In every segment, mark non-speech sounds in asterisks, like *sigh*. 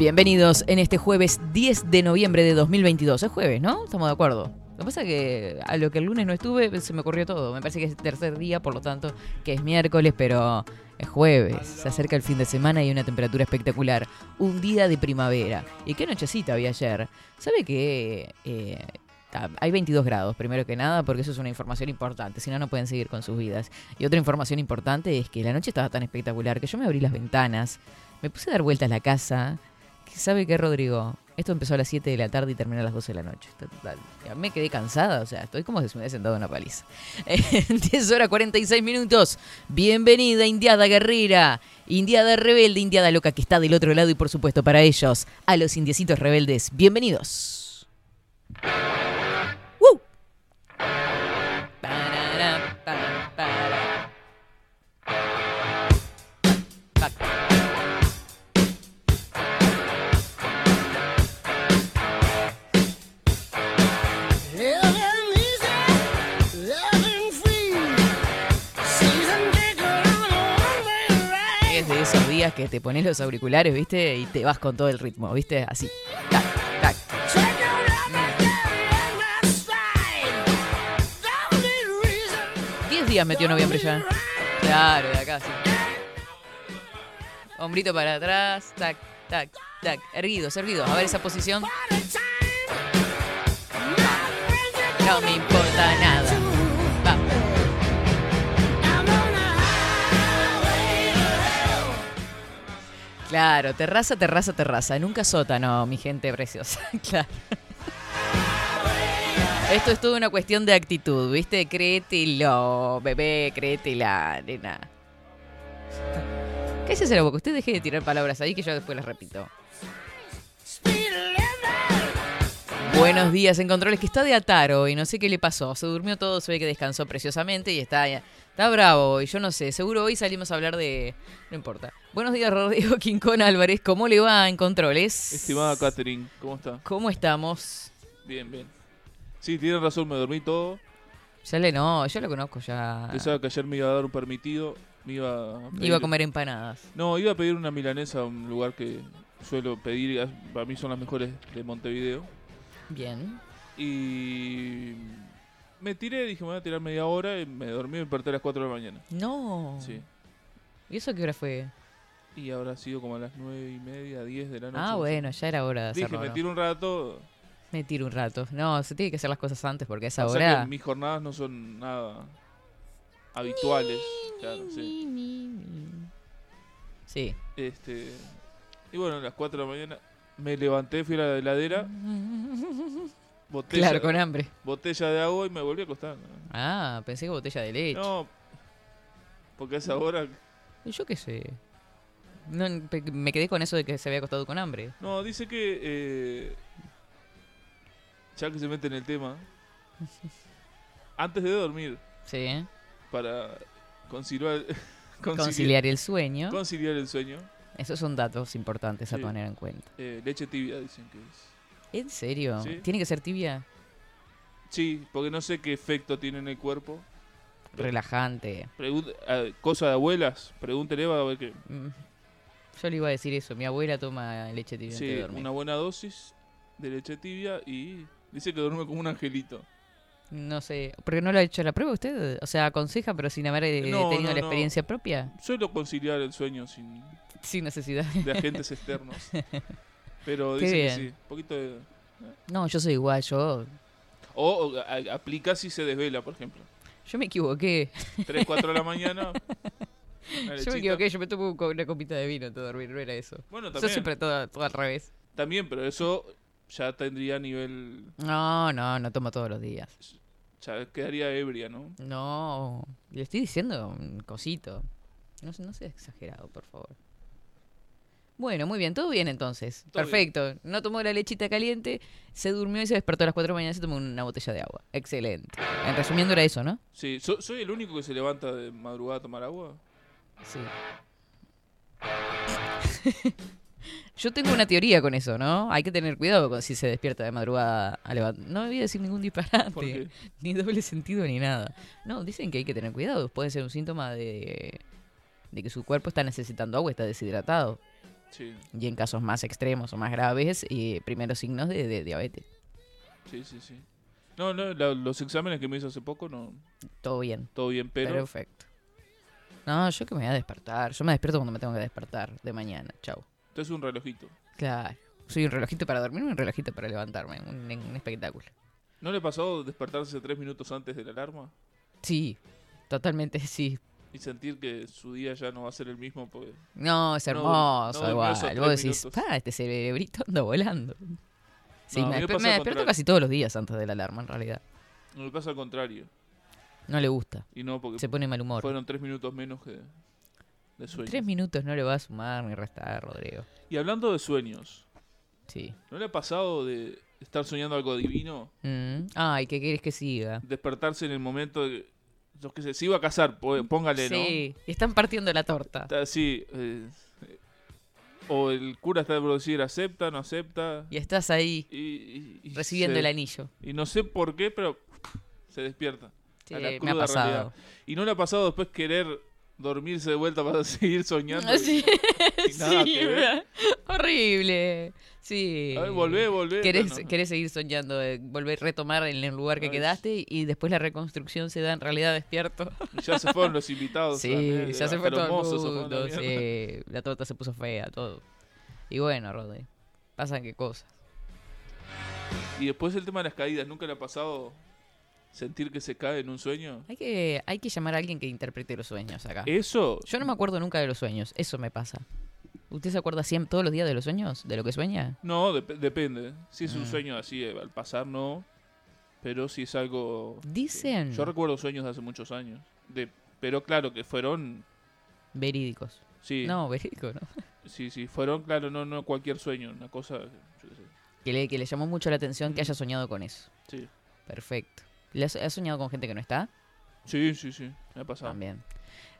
Bienvenidos en este jueves 10 de noviembre de 2022. Es jueves, ¿no? Estamos de acuerdo. Lo que pasa es que a lo que el lunes no estuve se me ocurrió todo. Me parece que es el tercer día, por lo tanto, que es miércoles, pero es jueves. Se acerca el fin de semana y hay una temperatura espectacular. Un día de primavera. ¿Y qué nochecita había ayer? ¿Sabe que eh, hay 22 grados, primero que nada, porque eso es una información importante, si no, no pueden seguir con sus vidas. Y otra información importante es que la noche estaba tan espectacular que yo me abrí las ventanas, me puse a dar vueltas a la casa, ¿Sabe qué, Rodrigo? Esto empezó a las 7 de la tarde y terminó a las 12 de la noche. Me quedé cansada, o sea, estoy como si me hubiera sentado en una paliza. *laughs* 10 horas 46 minutos. Bienvenida, Indiada Guerrera, Indiada Rebelde, Indiada Loca que está del otro lado y por supuesto para ellos, a los indiecitos rebeldes. Bienvenidos. Que te pones los auriculares, ¿viste? Y te vas con todo el ritmo, ¿viste? Así. Tac, tac. 10 días metió noviembre ya. Claro, de acá, sí. Hombrito para atrás, tac, tac, tac. Erguidos, erguidos. A ver esa posición. No me importa nada. Claro, terraza, terraza, terraza. Nunca sótano, mi gente preciosa. *laughs* claro. Esto es toda una cuestión de actitud, ¿viste? Créetelo, bebé, créetela, nena. ¿Qué es ese la boca? Usted deje de tirar palabras ahí que yo después las repito. Buenos días en controles, que está de ataro y no sé qué le pasó. Se durmió todo, se ve que descansó preciosamente y está Está bravo y yo no sé, seguro hoy salimos a hablar de... No importa. Buenos días, Rodrigo Quincón Álvarez. ¿Cómo le va en controles? Estimada Catherine, ¿cómo está? ¿Cómo estamos? Bien, bien. Sí, tiene razón, me dormí todo. Ya le no, yo lo conozco ya. Pensaba que ayer me iba a dar un permitido, me iba a Iba a comer empanadas. No, iba a pedir una milanesa a un lugar que suelo pedir, para mí son las mejores de Montevideo. Bien. Y me tiré, dije, me voy a tirar media hora y me dormí y me desperté a las 4 de la mañana. No. Sí. ¿Y eso qué hora fue? Y habrá sido como a las 9 y media, 10 de la noche. Ah, bueno, ya era hora de hacerlo. Dije, me tiro un rato. Me tiro un rato. No, se tiene que hacer las cosas antes porque a esa o hora... Sea mis jornadas no son nada habituales. claro, sí. Sí. Este... Y bueno, a las 4 de la mañana me levanté, fui a la heladera *laughs* Botella, claro, con hambre. Botella de agua y me volví a acostar. Ah, pensé que botella de leche. No, porque a esa hora... Yo qué sé. No, me quedé con eso de que se había acostado con hambre. No, dice que... Eh, ya que se mete en el tema... *laughs* antes de dormir. Sí. Para *laughs* conciliar... conciliar, el sueño. Conciliar el sueño. Esos son datos importantes a poner en cuenta. Eh, leche tibia dicen que es. ¿En serio? ¿Tiene que ser tibia? Sí, porque no sé qué efecto tiene en el cuerpo. Relajante. cosa de abuelas, pregúntele a ver qué. Mm. Yo le iba a decir eso, mi abuela toma leche tibia. Sí, una buena dosis de leche tibia y dice que duerme como un angelito. No sé, porque no lo ha hecho la prueba usted, o sea, aconseja pero sin haber eh, tenido la experiencia propia. Suelo conciliar el sueño sin sin necesidad de agentes *laughs* externos. Pero dice que sí. Un poquito de. ¿eh? No, yo soy igual, yo. O, aplica si se desvela, por ejemplo. Yo me equivoqué. 3, 4 de la *laughs* mañana. Yo me equivoqué, yo me tomo una copita de vino antes de dormir, no era eso. Bueno, Yo también. siempre todo, todo al revés. También, pero eso ya tendría nivel. No, no, no tomo todos los días. Ya quedaría ebria, ¿no? No, le estoy diciendo un cosito. No, no sea exagerado, por favor. Bueno, muy bien, todo bien entonces. Todo Perfecto. No tomó la lechita caliente, se durmió y se despertó a las 4 de la mañana y se tomó una botella de agua. Excelente. En resumiendo era eso, ¿no? Sí, so- ¿soy el único que se levanta de madrugada a tomar agua? Sí. *laughs* Yo tengo una teoría con eso, ¿no? Hay que tener cuidado con si se despierta de madrugada a levantar. No voy a decir ningún disparate. *laughs* Ni doble sentido ni nada. No, dicen que hay que tener cuidado. Puede ser un síntoma de, de que su cuerpo está necesitando agua, está deshidratado. Sí, Y en casos más extremos o más graves, eh, primeros signos de, de diabetes. sí, sí, sí. No, no, la- los exámenes que me hizo hace poco, no, Todo bien. todo bien, pero Perfecto. No, yo que me voy a despertar. Yo me despierto cuando me tengo que despertar de mañana. Chau. Esto es un relojito. Claro. Soy un relojito para dormir y un relojito para levantarme. Un, un espectáculo. ¿No le pasó despertarse tres minutos antes de la alarma Sí, totalmente sí. y sentir que su día ya no va a ser el mismo? Porque No, es hermoso no, igual. Vos decís, pa, este cerebrito anda volando. Sí, No, me, me despierto casi todos los días antes de la alarma, en realidad. no me pasa al contrario. No le gusta. Y no, porque Se pone mal humor. fueron tres minutos menos que de. Tres minutos no le va a sumar ni restar, Rodrigo. Y hablando de sueños, Sí. ¿no le ha pasado de estar soñando algo divino? Mm. Ay, ¿qué querés que siga? Despertarse en el momento de... Qué sé, se iba a casar, póngale, ¿no? Sí, están partiendo la torta. Está así. eh, o el cura está por decir acepta, no acepta. Y estás ahí Y, y- y recibiendo se- el anillo. Y no sé por qué, pero se despierta. Sí, a la me ha cruda pasado. realidad. Y no le ha pasado después querer dormirse de vuelta para seguir soñando. *laughs* Sí, y *laughs* sí, horrible. Sí. A ver, volvé, volvé. Querés, seguir soñando, eh, volver a retomar en el lugar que Ay, quedaste y después la reconstrucción se da en realidad despierto. Ya se fueron los invitados. Sí, también, ya se fue los todo el se mundo, sí. La torta se puso fea, todo. Y bueno, Rodri, pasan qué cosas. Y después el tema de las caídas. ¿Nunca le ha pasado sentir que se cae en un sueño? Hay que, hay que llamar a alguien que interprete los sueños acá. Eso, Yo no me acuerdo nunca de los sueños, eso me pasa. ¿Usted se acuerda siempre, todos los días de los sueños? ¿De lo que sueña? no, dep- depende. Si es un Mm. sueño así, eh, al pasar no. Pero si es algo... Dicen Yo recuerdo sueños de hace muchos años. De, pero claro, que fueron... verídicos. Sí, No, *laughs* verídico, ¿no? sí, sí, fueron, claro, no, no cualquier sueño. Una cosa... yo qué sé, Que le, que le llamó mucho la atención que haya soñado con eso. Sí, Perfecto. ¿Le has, has soñado con gente que no está? sí, sí, sí, me ha pasado. También.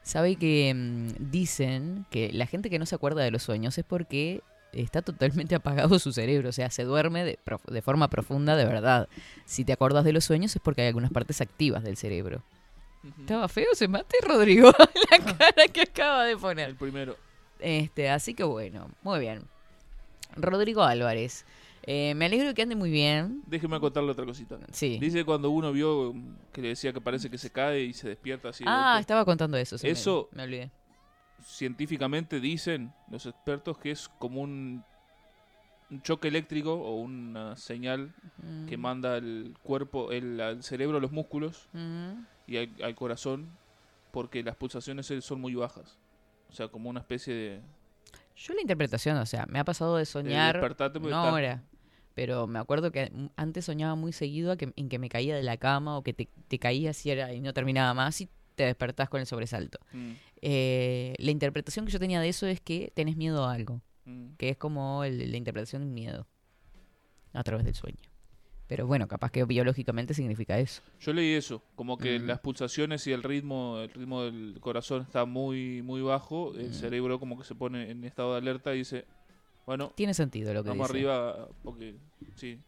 Sabe que mm, dicen que la gente que no se acuerda de los sueños es porque está totalmente *laughs* apagado su cerebro, o sea, se duerme de, forma profunda de verdad. Si te acuerdas de los sueños es porque hay algunas partes activas del cerebro. ¿Estaba feo ese mate, Rodrigo? *laughs* la *laughs* cara que acaba de poner. El primero. Este, así que bueno, muy bien. Rodrigo Álvarez. Eh, me alegro que ande muy bien. Déjeme contarle otra cosita. Sí. Dice cuando uno vio que le decía que parece que se cae y se despierta así. Ah, estaba contando eso. Eso- Me, olvidé. Científicamente dicen los expertos que es como un, un choque eléctrico o una señal que Mm. manda el cuerpo, el, al cerebro, a los músculos Mm. y al, al corazón porque las pulsaciones eh, son muy bajas. O sea, como una especie de, Yo la interpretación, o sea, me ha pasado de soñar porque una hora. Pero me acuerdo que antes soñaba muy seguido a que, en que me caía de la cama o que te, te caías y, era, y no terminaba más y te despertás con el sobresalto. Mm, Eh, la interpretación que yo tenía de eso es que tenés miedo a algo, mm. que es como el- la interpretación de un miedo a través del sueño. Pero bueno, capaz que biológicamente significa eso. Yo leí eso, como que Mm. las pulsaciones y el ritmo, el ritmo del corazón está muy, muy bajo, el cerebro como que se pone en estado de alerta y dice, bueno, Tiene sentido lo que vamos dice. arriba porque sí.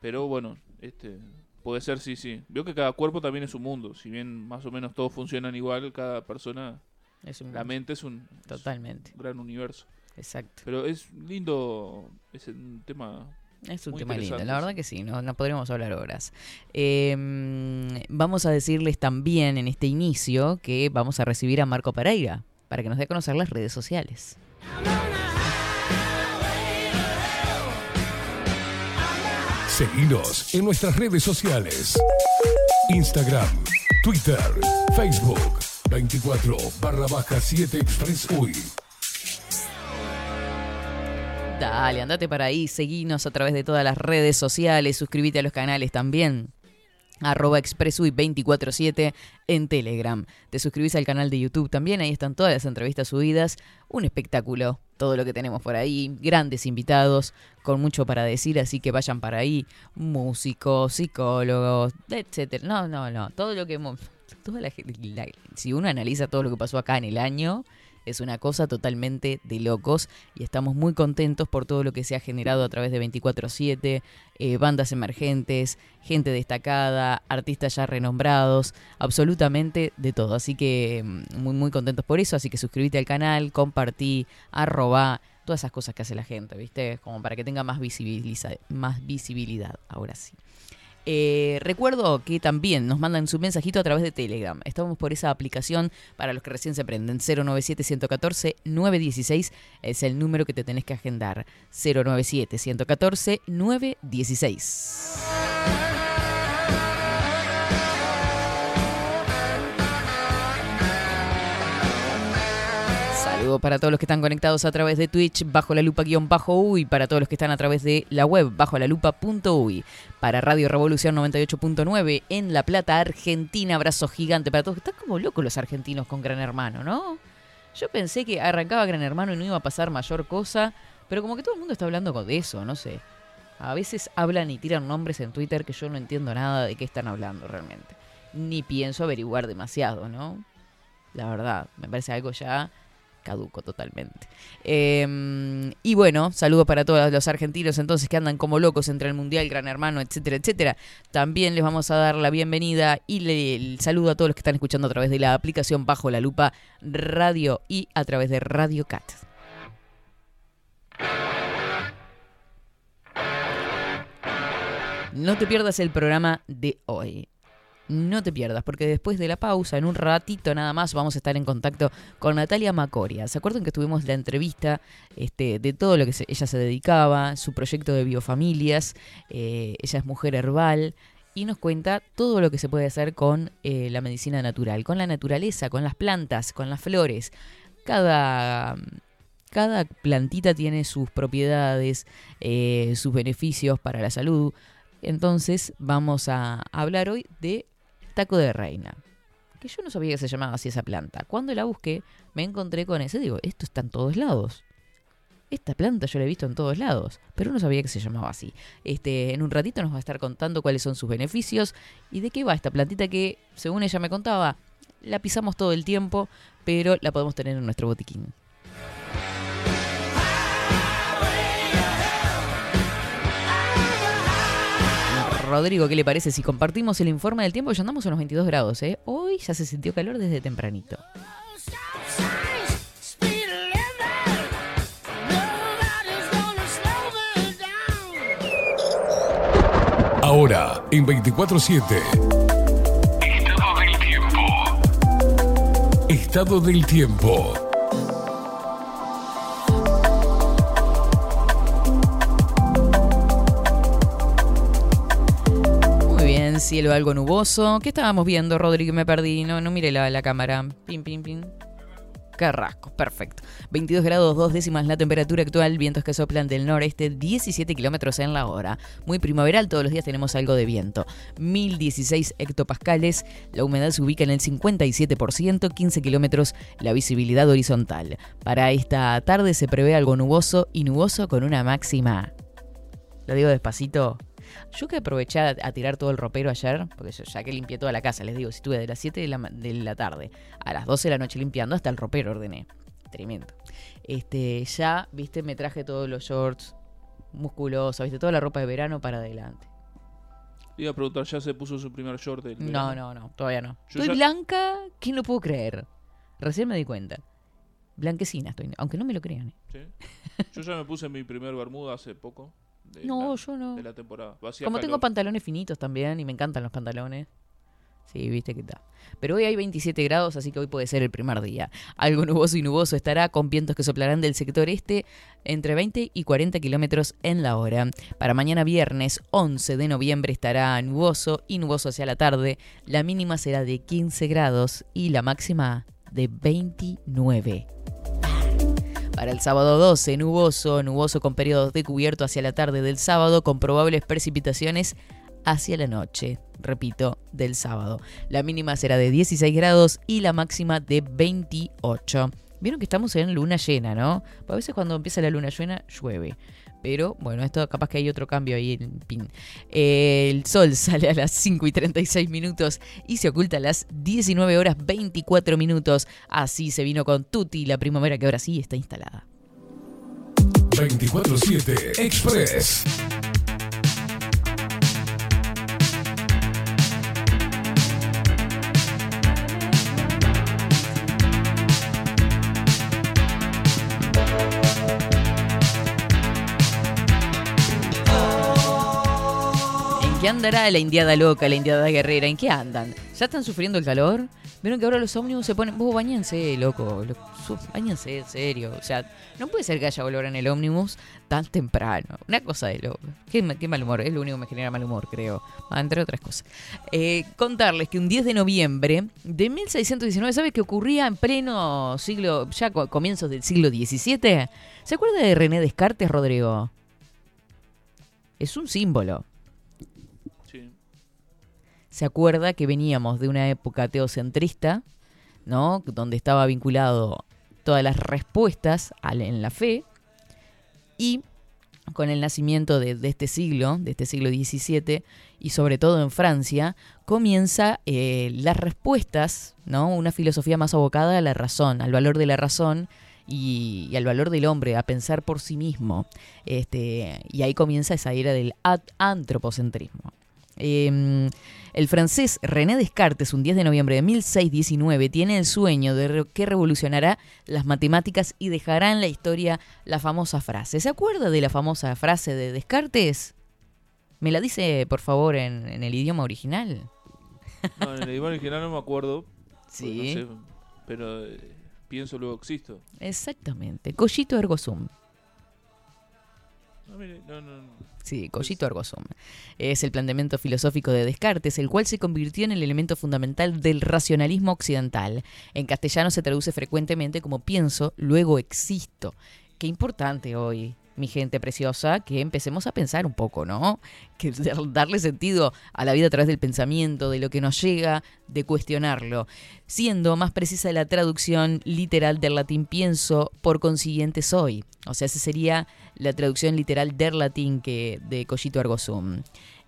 Pero bueno, este puede ser sí, sí. Veo que cada cuerpo también es un mundo, si bien más o menos todos funcionan igual, cada persona, Es un- la mente es un, es Totalmente, un gran universo. exacto. Pero es lindo, es un tema Es un Muy tema lindo, la verdad que sí, no, no podríamos hablar horas. Eh, mm, vamos a decirles también en este inicio que vamos a recibir a Marco Pereira para que nos dé a conocer las redes sociales. Seguinos en nuestras redes sociales. Instagram, Twitter, Facebook. 24 barra baja 7 Express UI. Dale, andate para ahí, seguinos a través de todas las redes sociales, suscríbete a los canales también. Arroba expressui247 en Telegram. Te suscribís al canal de YouTube también, ahí están todas las entrevistas subidas. Un espectáculo, todo lo que tenemos por ahí. Grandes invitados, con mucho para decir, así que vayan para ahí. Músicos, psicólogos, etcétera. No, no, no. Todo lo que hemos. Toda la, la, si uno analiza todo lo que pasó acá en el año, es una cosa totalmente de locos y estamos muy contentos por todo lo que se ha generado a través de 24/7, eh, bandas emergentes, gente destacada, artistas ya renombrados, absolutamente de todo. Así que mm, muy muy contentos por eso, así que suscríbete al canal, compartí, arroba, todas esas cosas que hace la gente, ¿viste? Como para que tenga más, más visibilidad, ahora sí. Eh, recuerdo que también nos mandan su mensajito a través de Telegram. Estamos por esa aplicación para los que recién se prenden. 097-114-916 es el número que te tenés que agendar. 097-114-916. Para todos los que están conectados a través de Twitch, bajo la lupa guion bajo UI, para todos los que están a través de la web, bajo la lupa punto UI, para Radio Revolución 98.9 en La Plata, Argentina, abrazo gigante para todos. Están como locos los argentinos con Gran Hermano, ¿no? Yo pensé que arrancaba Gran Hermano y no iba a pasar mayor cosa, pero como que todo el mundo está hablando de eso, no sé. A veces hablan y tiran nombres en Twitter que yo no entiendo nada de qué están hablando realmente. Ni pienso averiguar demasiado, ¿no? La verdad, me parece algo ya caduco totalmente. Em, y bueno, saludo para todos los argentinos entonces que andan como locos entre el Mundial, Gran Hermano, etcétera, etcétera. También les vamos a dar la bienvenida y le, el saludo a todos los que están escuchando a través de la aplicación Bajo la Lupa Radio y a través de Radio Cat. No te pierdas el programa de hoy no te pierdas, porque después de la pausa, en un ratito nada más, vamos a estar en contacto con Natalia Macoria. ¿Se acuerdan que tuvimos la entrevista este, de todo lo que ella se dedicaba, su proyecto de biofamilias? Eh, ella es mujer herbal y nos cuenta todo lo que se puede hacer con eh, la medicina natural, con la naturaleza, con las plantas, con las flores. Cada, cada plantita tiene sus propiedades, eh, sus beneficios para la salud. Entonces vamos a hablar hoy de taco de reina. Que yo no sabía que se llamaba así esa planta. Cuando la busqué, me encontré con ese. Digo, esto está en todos lados. Esta planta yo la he visto en todos lados, pero no sabía que se llamaba así. Este, en un ratito nos va a estar contando cuáles son sus beneficios y de qué va esta plantita que, según ella me contaba, la pisamos todo el tiempo, pero la podemos tener en nuestro botiquín. Rodrigo, ¿qué le parece si compartimos el informe del tiempo? Ya andamos a unos 22 grados, ¿eh? Hoy ya se sintió calor desde tempranito. Ahora, en 24-7. Estado del tiempo. Estado del tiempo. Cielo algo nuboso. ¿Qué estábamos viendo, Rodrigo? Me perdí, no, no miré la, la cámara. Pim, pim, pim. Carrasco, perfecto. 22 grados 2 décimas la temperatura actual, vientos que soplan del noreste, 17 kilómetros en la hora. Muy primaveral, todos los días tenemos algo de viento. 1016 hectopascales, la humedad se ubica en el 57%, 15 kilómetros la visibilidad horizontal. Para esta tarde se prevé algo nuboso y nuboso con una máxima. Lo digo despacito, yo que aproveché a, tirar todo el ropero ayer, porque ya que limpié toda la casa, les digo, si estuve de las 7 de la, de la tarde a las 12 de la noche limpiando, hasta el ropero ordené. Tremendo. Este, ya, viste, me traje todos los shorts musculosos, viste, toda la ropa de verano para adelante. Iba a preguntar, ¿ya se puso su primer short del No, no, no, todavía no. estoy blanca, ¿quién lo puedo creer? Recién me di cuenta. Blanquecina estoy, aunque no me lo crean. ¿eh? Yo ya me puse mi primer bermuda hace poco no, yo no. de la temporada. Como tengo pantalones finitos también y me encantan los pantalones. Sí, viste que está. Pero hoy hay 27 grados, así que hoy puede ser el primer día. Algo nuboso y nuboso estará con vientos que soplarán del sector este entre 20 y 40 kilómetros en la hora. Para mañana viernes 11 de noviembre estará nuboso y nuboso hacia la tarde. La mínima será de 15 grados y la máxima de 29. Para el sábado 12, nuboso, nuboso con periodos de cubierto hacia la tarde del sábado, con probables precipitaciones hacia la noche, repito, del sábado. La mínima será de 16 grados y la máxima de 28. Vieron que estamos en luna llena, ¿no? A veces cuando empieza la luna llena llueve. Pero bueno, esto capaz que hay otro cambio ahí en pin. el sol *laughs* sale a las 5 y 36 minutos y se oculta a las 19 horas 24 minutos. Así se vino con Tutti, la primavera que ahora sí está instalada. 24-7 Express. Qué andará la indiada loca, la indiada guerrera? ¿En qué andan? ¿Ya están sufriendo el calor? Vieron que ahora los ómnibus se ponen. Vos loco. Bañense, en serio. O sea, no puede ser que haya olor en el ómnibus tan temprano. Una cosa de loco. Qué, mal humor. Es lo único que me genera mal humor, creo. Ah, entre otras cosas. Eh, contarles que un 10 de noviembre de 1619, ¿sabes qué ocurría en pleno siglo. ya comienzos del siglo XVII? ¿Se acuerda de René Descartes, Rodrigo? Es un símbolo se acuerda que veníamos de una época teocentrista, ¿no? Donde estaba vinculado todas las respuestas en la fe y con el nacimiento de, este siglo, de este siglo XVII, y sobre todo en Francia, comienza eh, las respuestas, ¿no? Una filosofía más abocada a la razón, al valor de la razón y, al valor del hombre, a pensar por sí mismo. Este, y ahí comienza esa era del antropocentrismo. Em, el francés René Descartes, un 10 de noviembre de 1619, tiene el sueño de que revolucionará las matemáticas y dejará en la historia la famosa frase. ¿Se acuerda de la famosa frase de Descartes? ¿Me la dice, por favor, en, el idioma original? No, en el idioma original no me acuerdo. *laughs* Sí. pero eh, pienso luego existo. Exactamente. Collito ergo sum. No, mire, no, no. Sí, Collito ergo Es el planteamiento filosófico de Descartes, el cual se convirtió en el elemento fundamental del racionalismo occidental. En castellano se traduce frecuentemente como pienso, luego existo. Qué importante hoy mi gente preciosa, que empecemos a pensar un poco, ¿no? Que *laughs* darle sentido a la vida a través del pensamiento, de lo que nos llega, de cuestionarlo. Siendo más precisa la traducción literal del latín pienso, por consiguiente soy. O sea, esa sería la traducción literal del latín que de Collito Ergo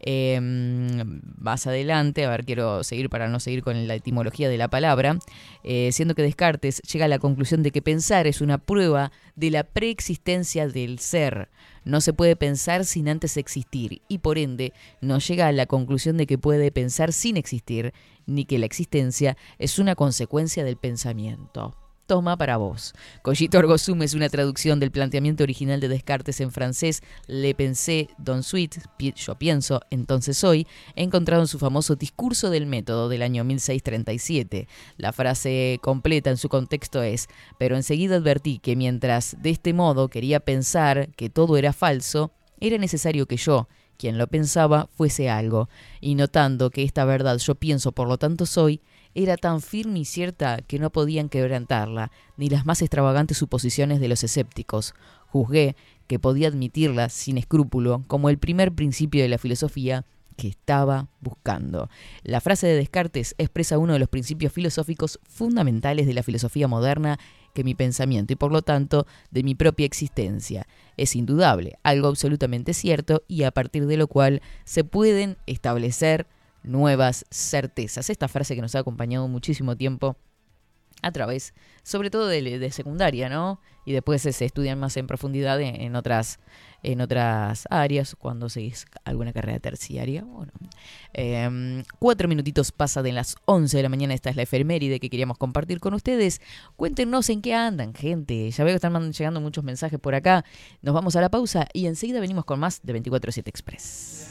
Em, más adelante, a ver, quiero seguir para no seguir con la etimología de la palabra, eh, siendo que Descartes llega a la conclusión de que pensar es una prueba de la preexistencia del ser. No se puede pensar sin antes existir y por ende no llega a la conclusión de que puede pensar sin existir, ni que la existencia es una consecuencia del pensamiento. Toma para vos. Collito ergo es una traducción del planteamiento original de Descartes en francés Le pensé, don suite, yo pienso, entonces soy, encontrado en su famoso Discurso del Método del año 1637. La frase completa en su contexto es, pero enseguida advertí que mientras de este modo quería pensar que todo era falso, era necesario que yo, quien lo pensaba, fuese algo, y notando que esta verdad yo pienso, por lo tanto soy, era tan firme y cierta que no podían quebrantarla, ni las más extravagantes suposiciones de los escépticos. Juzgué que podía admitirla sin escrúpulo como el primer principio de la filosofía que estaba buscando. La frase de Descartes expresa uno de los principios filosóficos fundamentales de la filosofía moderna que mi pensamiento y por lo tanto de mi propia existencia. Es indudable, algo absolutamente cierto y a partir de lo cual se pueden establecer nuevas certezas. Esta frase que nos ha acompañado muchísimo tiempo a través, sobre todo de, secundaria, ¿no? Y después se, estudian más en profundidad en, otras, en otras áreas, cuando seguís alguna carrera terciaria. Bueno, em, cuatro minutitos pasa de las 11 de la mañana, esta es la efeméride que queríamos compartir con ustedes. Cuéntenos en qué andan, gente. Ya veo que están llegando muchos mensajes por acá. Nos vamos a la pausa y enseguida venimos con más de 24-7 Express.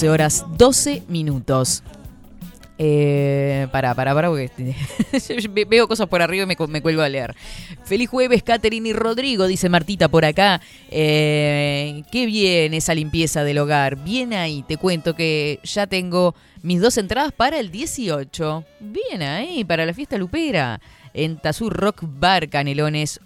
11 horas 12 minutos. Eh, para, para, para, veo cosas por arriba y me, cu- me cuelgo a leer. Feliz jueves, Catherine y Rodrigo, dice Martita por acá. Eh, qué bien esa limpieza del hogar. Bien ahí, te cuento que ya tengo mis dos entradas para el 18. Bien ahí, para la fiesta lupera. En Tazú Rock Bar Canelones.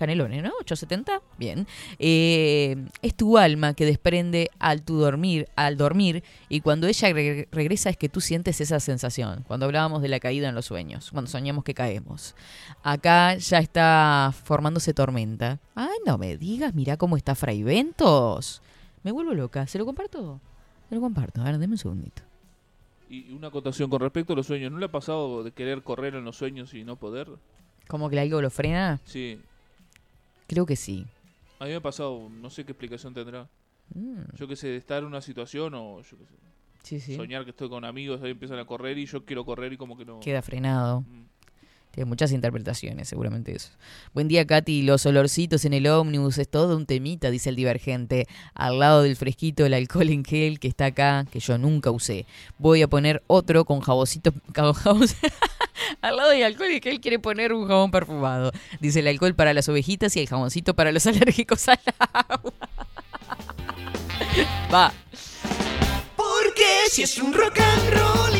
Canelones, ¿no? 870. Bien. Eh, es tu alma que desprende al tu dormir, al dormir, y cuando ella re- regresa es que tú sientes esa sensación. Cuando hablábamos de la caída en los sueños, cuando soñamos que caemos. Acá ya está formándose tormenta. Ay, no me digas, mira cómo está Fray Ventos. Me vuelvo loca. ¿Se lo comparto? Se lo comparto. A ver, deme un segundito. Y una acotación con respecto a los sueños. ¿No le ha pasado de querer correr en los sueños y no poder? ¿Cómo que algo lo frena? Sí. Creo que sí. A mí me ha pasado, no sé qué explicación tendrá. Mm, Yo que sé, de estar en una situación o yo qué sé, sí, sí. soñar que estoy con amigos, ahí empiezan a correr y yo quiero correr y como que no. Queda frenado. Mm. Tiene muchas interpretaciones, seguramente eso. Buen día, Katy. Los olorcitos en el ómnibus es todo un temita, dice el divergente. Al lado del fresquito, el alcohol en gel que está acá, que yo nunca usé. Voy a poner otro con jabón- *laughs* Al lado del alcohol en gel quiere poner un jabón perfumado. Dice el alcohol para las ovejitas y el jaboncito para los *laughs* alérgicos al agua. Va. Porque si es un rock and roll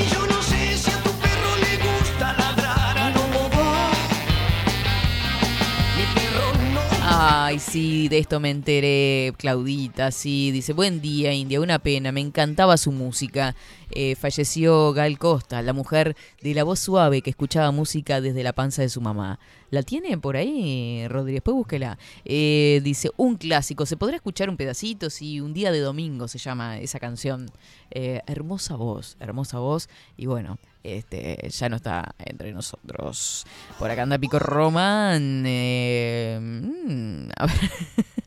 Ay, sí, de esto me enteré, Claudita, sí, dice, buen día, India, una pena, me encantaba su música. Eh, falleció Gal Costa, la mujer de la voz suave que escuchaba música desde la panza de su mamá. ¿La tiene por ahí, Rodríguez? Después búsquela. Eh, dice, un clásico, ¿se podrá escuchar un pedacito? Sí, un día de domingo se llama esa canción. Eh, hermosa voz, hermosa voz, y bueno, este, ya no está entre nosotros. Por acá anda Pico Román. eh, mm, a ver.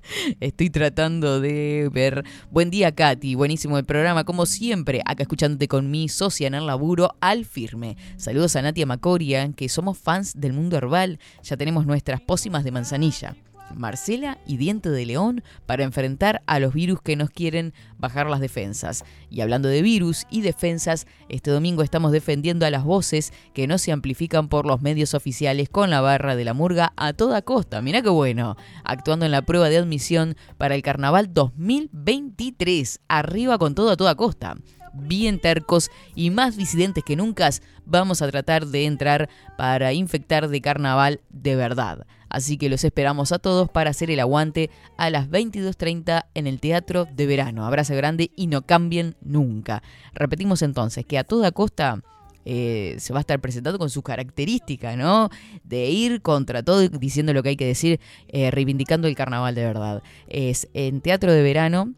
*laughs* Estoy tratando de ver. Buen día, Katy. Buenísimo el programa, como siempre. Acá escuchándote con mi socia en el laburo al firme. Saludos a Natia Macoria, que somos fans del mundo herbal. Ya tenemos nuestras pócimas de manzanilla. Marcela y Diente de León para enfrentar a los virus que nos quieren bajar las defensas. Y hablando de virus y defensas, este domingo estamos defendiendo a las voces que no se amplifican por los medios oficiales con la barra de la murga a toda costa. Mirá qué bueno. Actuando en la prueba de admisión para el carnaval 2023. Arriba con todo a toda costa bien tercos y más disidentes que nunca, vamos a tratar de entrar para infectar de carnaval de verdad. Así que los esperamos a todos para hacer el aguante a las 22.30 en el Teatro de Verano. Abrazo grande y no cambien nunca. Repetimos entonces que a toda costa eh, se va a estar presentando con sus características, ¿no? De ir contra todo, diciendo lo que hay que decir, eh, reivindicando el carnaval de verdad. Es en Teatro de Verano,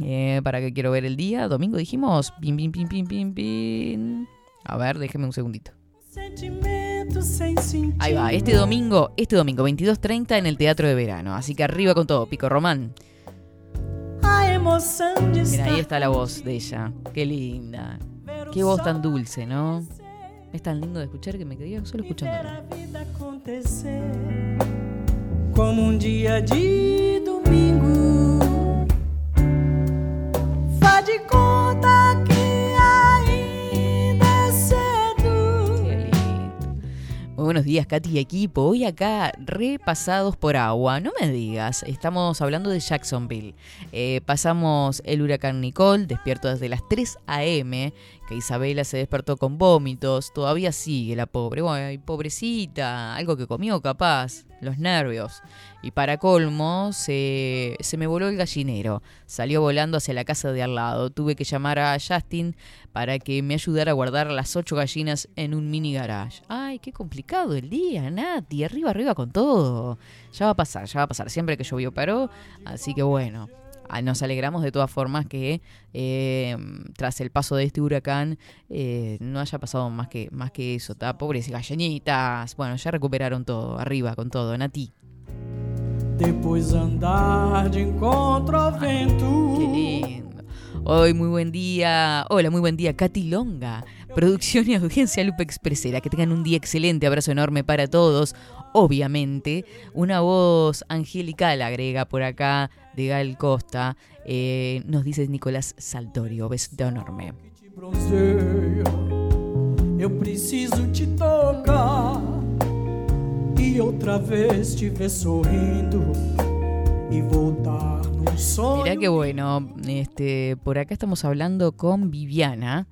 eh, ¿Para qué quiero ver el día? Domingo dijimos. Pin, pin, pin, pin, pin, pin. A ver, déjeme un segundito. Ahí va, este domingo, este domingo 22.30 en el Teatro de Verano. Así que arriba con todo, Pico Román. Mira, ahí está la voz de ella. Qué linda. Qué voz tan dulce, ¿no? Es tan lindo de escuchar que me quedé solo escuchándola. como um dia de domingo. Que. Muy buenos días, Katy y equipo. Hoy acá repasados por agua. No me digas, estamos hablando de Jacksonville. Eh, pasamos el huracán Nicole, despierto desde las 3 a.m., que Isabela se despertó con vómitos. Todavía sigue la pobre. Bueno, pobrecita, algo que comió capaz, los nervios. Y para colmo, se, se me voló el gallinero. Salió volando hacia la casa de al lado. Tuve que llamar a Justin para que me ayudara a guardar las ocho gallinas en un mini garage. Ay, qué complicado el día, Nati. Arriba, arriba con todo. Ya va a pasar, ya va a pasar. Siempre que llovió paró. Así que bueno. Ah, Nos alegramos de todas formas que eh, tras el paso de este huracán eh, no haya pasado más que, más que eso. ¿tá? Pobres gallinitas. Bueno, ya recuperaron todo. Arriba con todo. Nati. Depois andar de encontro ao vento. Qué lindo. Hoy muy buen día. Hola, muy buen día, Katy Longa. Producción y audiencia Lupe Expresera. Que tengan un día excelente. Abrazo enorme para todos. Obviamente, una voz angelical agrega por acá de Gal Costa. Eh, nos dice Nicolás Saltorio. Besito enorme. Eu preciso te tocar e outra vez te ver sorrindo e voltar. Mirá qué bueno. Este, por acá estamos hablando con Viviana.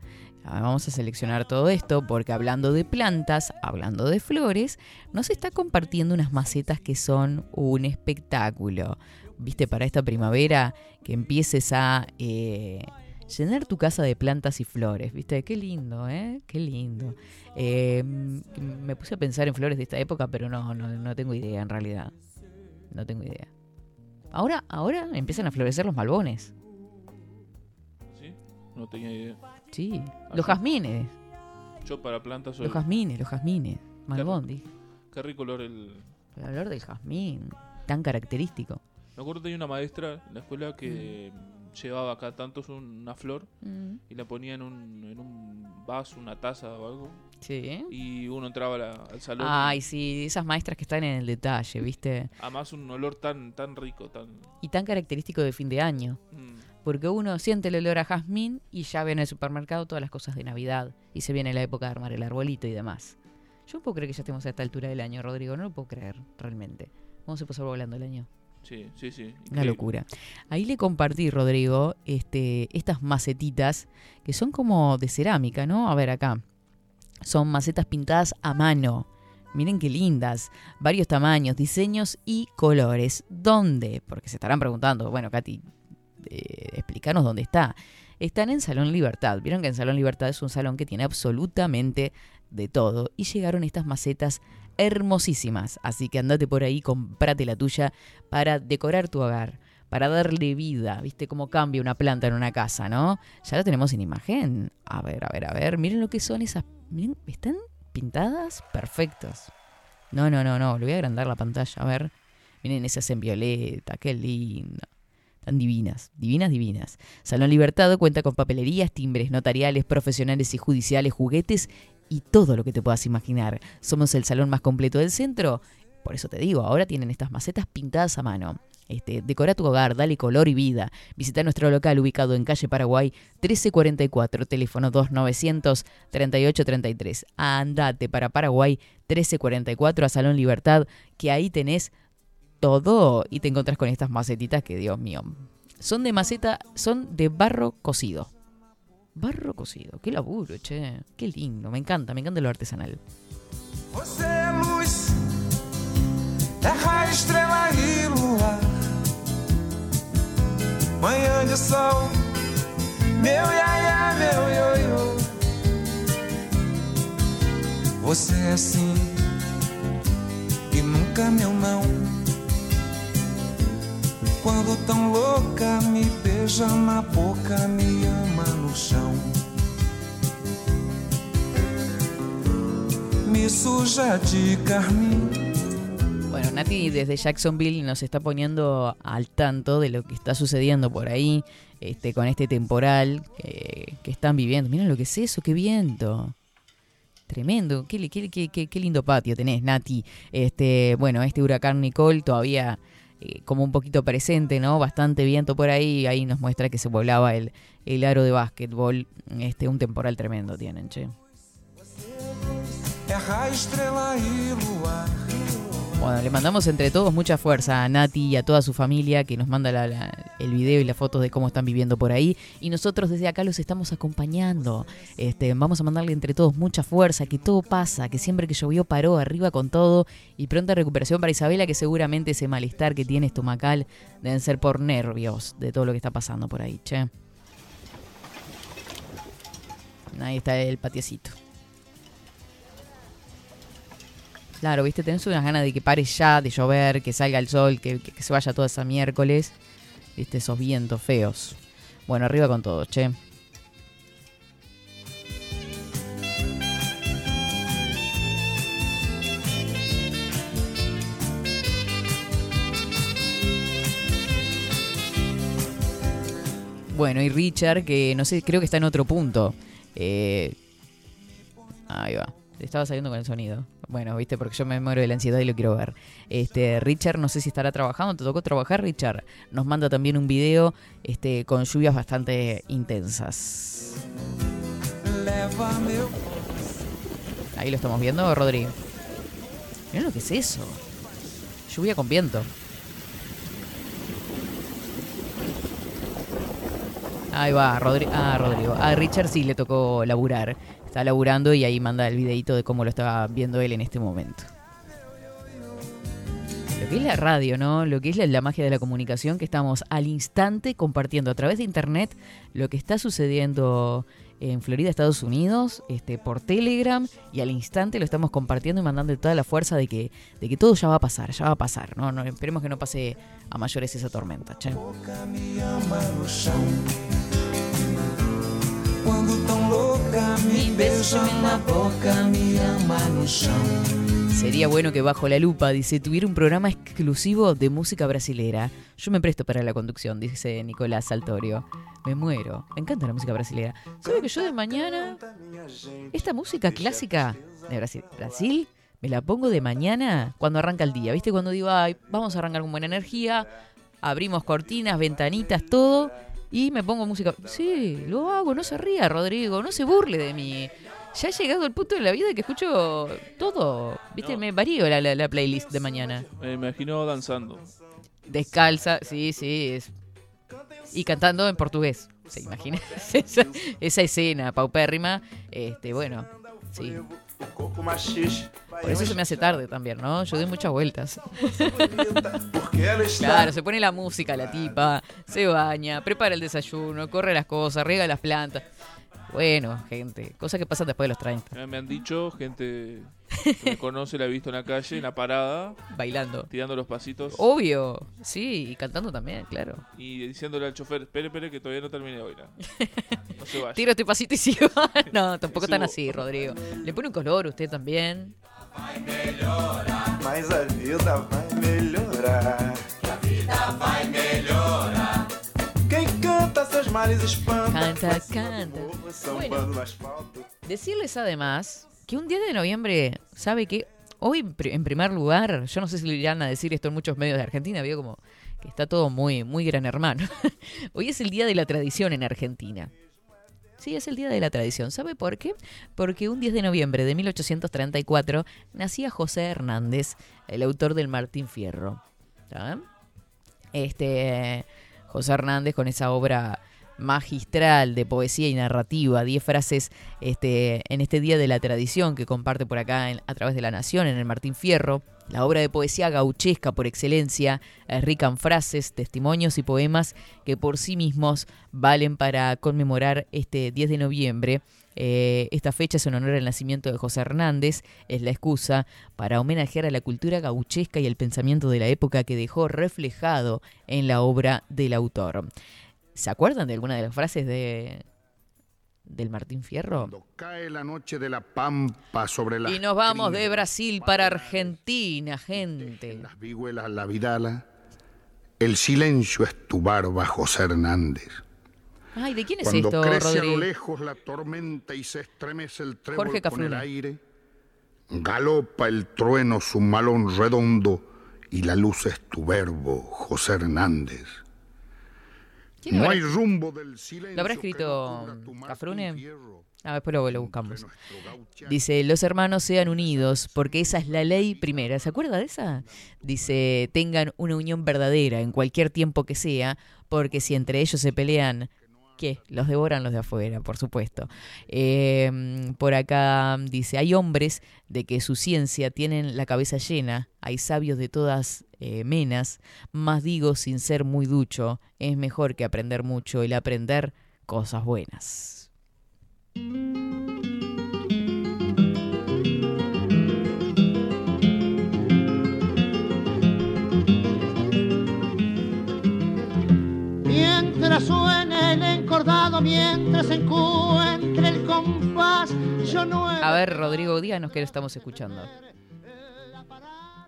Ah, Vamos a seleccionar todo esto porque hablando de plantas, hablando de flores, nos está compartiendo unas macetas que son un espectáculo. Viste, para esta primavera que empieces a eh, llenar tu casa de plantas y flores. Viste, qué lindo, ¿eh? Qué lindo. Eh, me puse a pensar en flores de esta época, pero no, no, no tengo idea en realidad. No tengo idea. Ahora, ahora empiezan a florecer los malbones. ¿Sí? No tenía idea. Sí. Los jazmines. Yo para plantas soy. Los jazmines, los jazmines. Malbón, dije. Qué rico olor el. El olor del jazmín. Tan característico. Me acuerdo que tenía una maestra en la escuela que Mm. llevaba acá tantos una flor y la ponía en un, en un vaso, una taza o algo. Sí. Y uno entraba la- al salón. Ay, y sí, esas maestras que están en el detalle, ¿viste? además un olor tan, tan rico, tan. Y tan característico de fin de año. mm, Porque uno siente el olor a jazmín y ya ve en el supermercado todas las cosas de Navidad. Y se viene la época de armar el arbolito y demás. Yo no puedo creer que ya estemos a esta altura del año, Rodrigo. No lo puedo creer, realmente. ¿Cómo se pasó volando el año? Sí, sí, sí. Una increíble. locura. Ahí le compartí, Rodrigo, este, estas macetitas que son como de cerámica, ¿no? A ver acá. Son macetas pintadas a mano. Miren qué lindas. Varios tamaños, diseños y colores. ¿Dónde? Porque se estarán preguntando. Bueno, Katy, eh, dónde está. Están en Salón Libertad. Vieron que en Salón Libertad es un salón que tiene absolutamente de todo. Y llegaron estas macetas hermosísimas. Así que andate por ahí, comprate la tuya para decorar tu hogar, para darle vida. ¿Viste cómo cambia una planta en una casa, no? Ya la tenemos en imagen. A ver, a ver, a ver. Miren lo que son esas. Están pintadas perfectas. No, no, no, no. Le voy a agrandar la pantalla. A ver. Miren esas en violeta. Qué lindo. Divinas, divinas, divinas. Salón Libertad cuenta con papelerías, timbres notariales, profesionales y judiciales, juguetes y todo lo que te puedas imaginar. Somos el salón más completo del centro. Por eso te digo, ahora tienen estas macetas pintadas a mano. Este, decora tu hogar, dale color y vida. Visita nuestro local ubicado en calle Paraguay 1344, teléfono 2900 3833. Andate para Paraguay 1344 a Salón Libertad, que ahí tenés todo y te encontrás con estas macetitas que, Dios mío, son de maceta, son de barro cocido. Barro cocido, qué laburo, che. Qué lindo, me encanta, me encanta lo artesanal. Você é estrela e. Manhã de Quando tão louca me beija na boca, me ama no chão. me suja de. Bueno, Nati desde Jacksonville nos está poniendo al tanto de lo que está sucediendo por ahí este, con este temporal que, que están viviendo. Miren lo que es eso, qué viento. Tremendo, qué- qué lindo patio tenés, Nati. Este, bueno, este huracán Nicole todavía eh, como un poquito presente, ¿no? Bastante viento por ahí. Ahí nos muestra que se volaba el, el aro de básquetbol. Este, un temporal tremendo tienen, che. Bueno, le mandamos entre todos mucha fuerza a Nati y a toda su familia que nos manda el video y las fotos de cómo están viviendo por ahí. Y nosotros desde acá los estamos acompañando. Este, vamos a mandarle entre todos mucha fuerza, que todo pasa, que siempre que llovió paró arriba con todo. Y pronta recuperación para Isabela, que seguramente ese malestar que tiene estomacal deben ser por nervios de todo lo que está pasando por ahí, che. Ahí está el patiecito. Claro, viste, tenés unas ganas de que pare ya, de llover, que salga el sol, que, se vaya todo ese miércoles. Viste, esos vientos feos. Bueno, arriba con todo, che. Bueno, y Richard, que no sé, creo que está en otro punto. Eh, ahí va. Estaba saliendo con el sonido. Bueno, viste, porque yo me muero de la ansiedad y lo quiero ver. Este, Richard, no sé si estará trabajando. ¿Te tocó trabajar, Richard? Nos manda también un video este, con lluvias bastante intensas. Ahí lo estamos viendo, Rodri. Mirá lo que es eso. Lluvia con viento. Ahí va, Rodri ah, Rodrigo. A Richard sí le tocó laburar. Está laburando y ahí manda el videito de cómo lo está viendo él en este momento. Lo que es la radio, ¿no? Lo que es la, la magia de la comunicación, que estamos al instante compartiendo a través de internet lo que está sucediendo en Florida, Estados Unidos, este, por Telegram, y al instante lo estamos compartiendo y mandando toda la fuerza de que, de que todo ya va a pasar, ya va a pasar, no esperemos que no pase a mayores esa tormenta, che. Tão louca me beija na boca, me ama no chão. Sería bueno que bajo la lupa, dice, tuviera un programa exclusivo de música brasilera. Yo me presto para la conducción, dice Nicolás Saltorio. Me muero. Me encanta la música brasilera. ¿Sabe que yo de mañana, esta música clásica de Brasil, Brasil, me la pongo de mañana cuando arranca el día? ¿Viste? Cuando digo, ay, vamos a arrancar con buena energía, abrimos cortinas, ventanitas, todo, y me pongo música. Sí, lo hago, no se ría, Rodrigo, no se burle de mí. Ya he llegado al punto de la vida que escucho todo. ¿Viste? No. Me varío la, la- la playlist de mañana. Me imagino danzando. Descalza, sí, sí. Es... Y cantando en portugués. ¿Se imagina? *laughs* esa, esa escena paupérrima. Este, bueno, sí. Por eso se me hace tarde también, ¿no? Yo doy muchas vueltas. Claro, se pone la música, la tipa, se baña, prepara el desayuno, corre las cosas, riega las plantas. Bueno, gente, cosas que pasan después de los 30, Eh, Me han dicho, gente que me conoce, la he visto en la calle, en la parada, bailando. tirando los pasitos Obvio, sí, y cantando también, claro. y diciéndole al chofer, espere, espere, que todavía no terminé hoy. ¿no? *laughs* No se vaya. Tiro este pasito y sigo. *laughs* No, tampoco tan así, Rodrigo. Le pone un color usted también. Mas a vida vai melhorar. Quem canta espanta. Canta, amor, Sambando Bueno. Decirles además que un 10 de noviembre, ¿sabe que Hoy, en primer lugar, yo no sé si le irán a decir esto en muchos medios de Argentina, veo como que está todo muy, muy gran hermano. *laughs* Hoy es el Día de la Tradición en Argentina. Sí, es el Día de la Tradición. ¿Sabe por qué? Porque un 10 de noviembre de 1834 nacía José Hernández, el autor del Martín Fierro. Este, José Hernández con esa obra magistral de poesía y narrativa, 10 frases este, en este Día de la Tradición que comparte por acá a través de La Nación, en el Martín Fierro. La obra de poesía gauchesca por excelencia, es rica en frases, testimonios y poemas que por sí mismos valen para conmemorar este 10 de noviembre. Eh, esta fecha es en honor al nacimiento de José Hernández, es la excusa para homenajear a la cultura gauchesca y el pensamiento de la época que dejó reflejado en la obra del autor. ¿Se acuerdan de alguna de las frases de, del Martín Fierro. Cuando cae la noche de la pampa sobre las Y nos vamos de Brasil para Argentina, gente. las vihuelas la vidala, el silencio es tu barba, José Hernández. Ay, ¿de quién es Cuando esto, crece a lo lejos la tormenta y se estremece el trébol Jorge con el aire, galopa el trueno su malón redondo y la luz es tu verbo, José Hernández. ¿Quién No habrá- hay rumbo del. ¿Lo habrá escrito Cafrune? Ah, después lo, lo buscamos. Dice, los hermanos sean unidos, porque esa es la ley primera. ¿Se acuerda de esa? Dice, tengan una unión verdadera en cualquier tiempo que sea, porque si entre ellos se pelean, ¿qué? Los devoran los de afuera, por supuesto. Eh, por acá dice, hay hombres de que su ciencia tienen la cabeza llena, hay sabios de todas eh, menas, más digo sin ser muy ducho, es mejor que aprender mucho, el aprender cosas buenas. Mientras suene el encordado, mientras encuentre el compás, yo no he A ver, Rodrigo, díganos que lo estamos escuchando.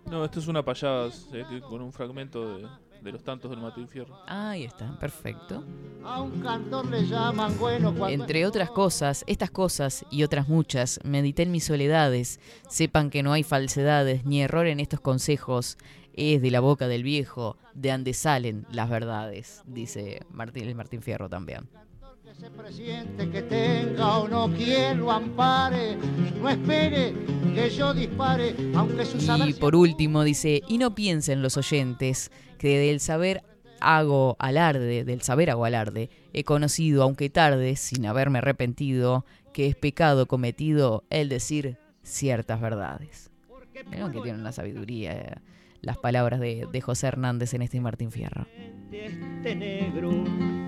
No, esto es una payada eh, con un fragmento de, de los tantos del Martín Fierro. Ahí está, perfecto. a un cantor le llaman bueno cuando Entre otras cosas, estas cosas y otras muchas, medité en mis soledades. Sepan que no hay falsedades ni error en estos consejos. Es de la boca del viejo, de ande salen las verdades, dice Martín, el Martín Fierro también. se presiente que tenga o no quien lo ampare, no espere que yo dispare, aunque su saber Y por último dice, y no piensen los oyentes que del saber hago alarde, del saber hago alarde, he conocido, aunque tarde, sin haberme arrepentido, que es pecado cometido el decir ciertas verdades. Vieron que tienen una sabiduría eh, las palabras de, de José Hernández en este Martín Fierro. este negro.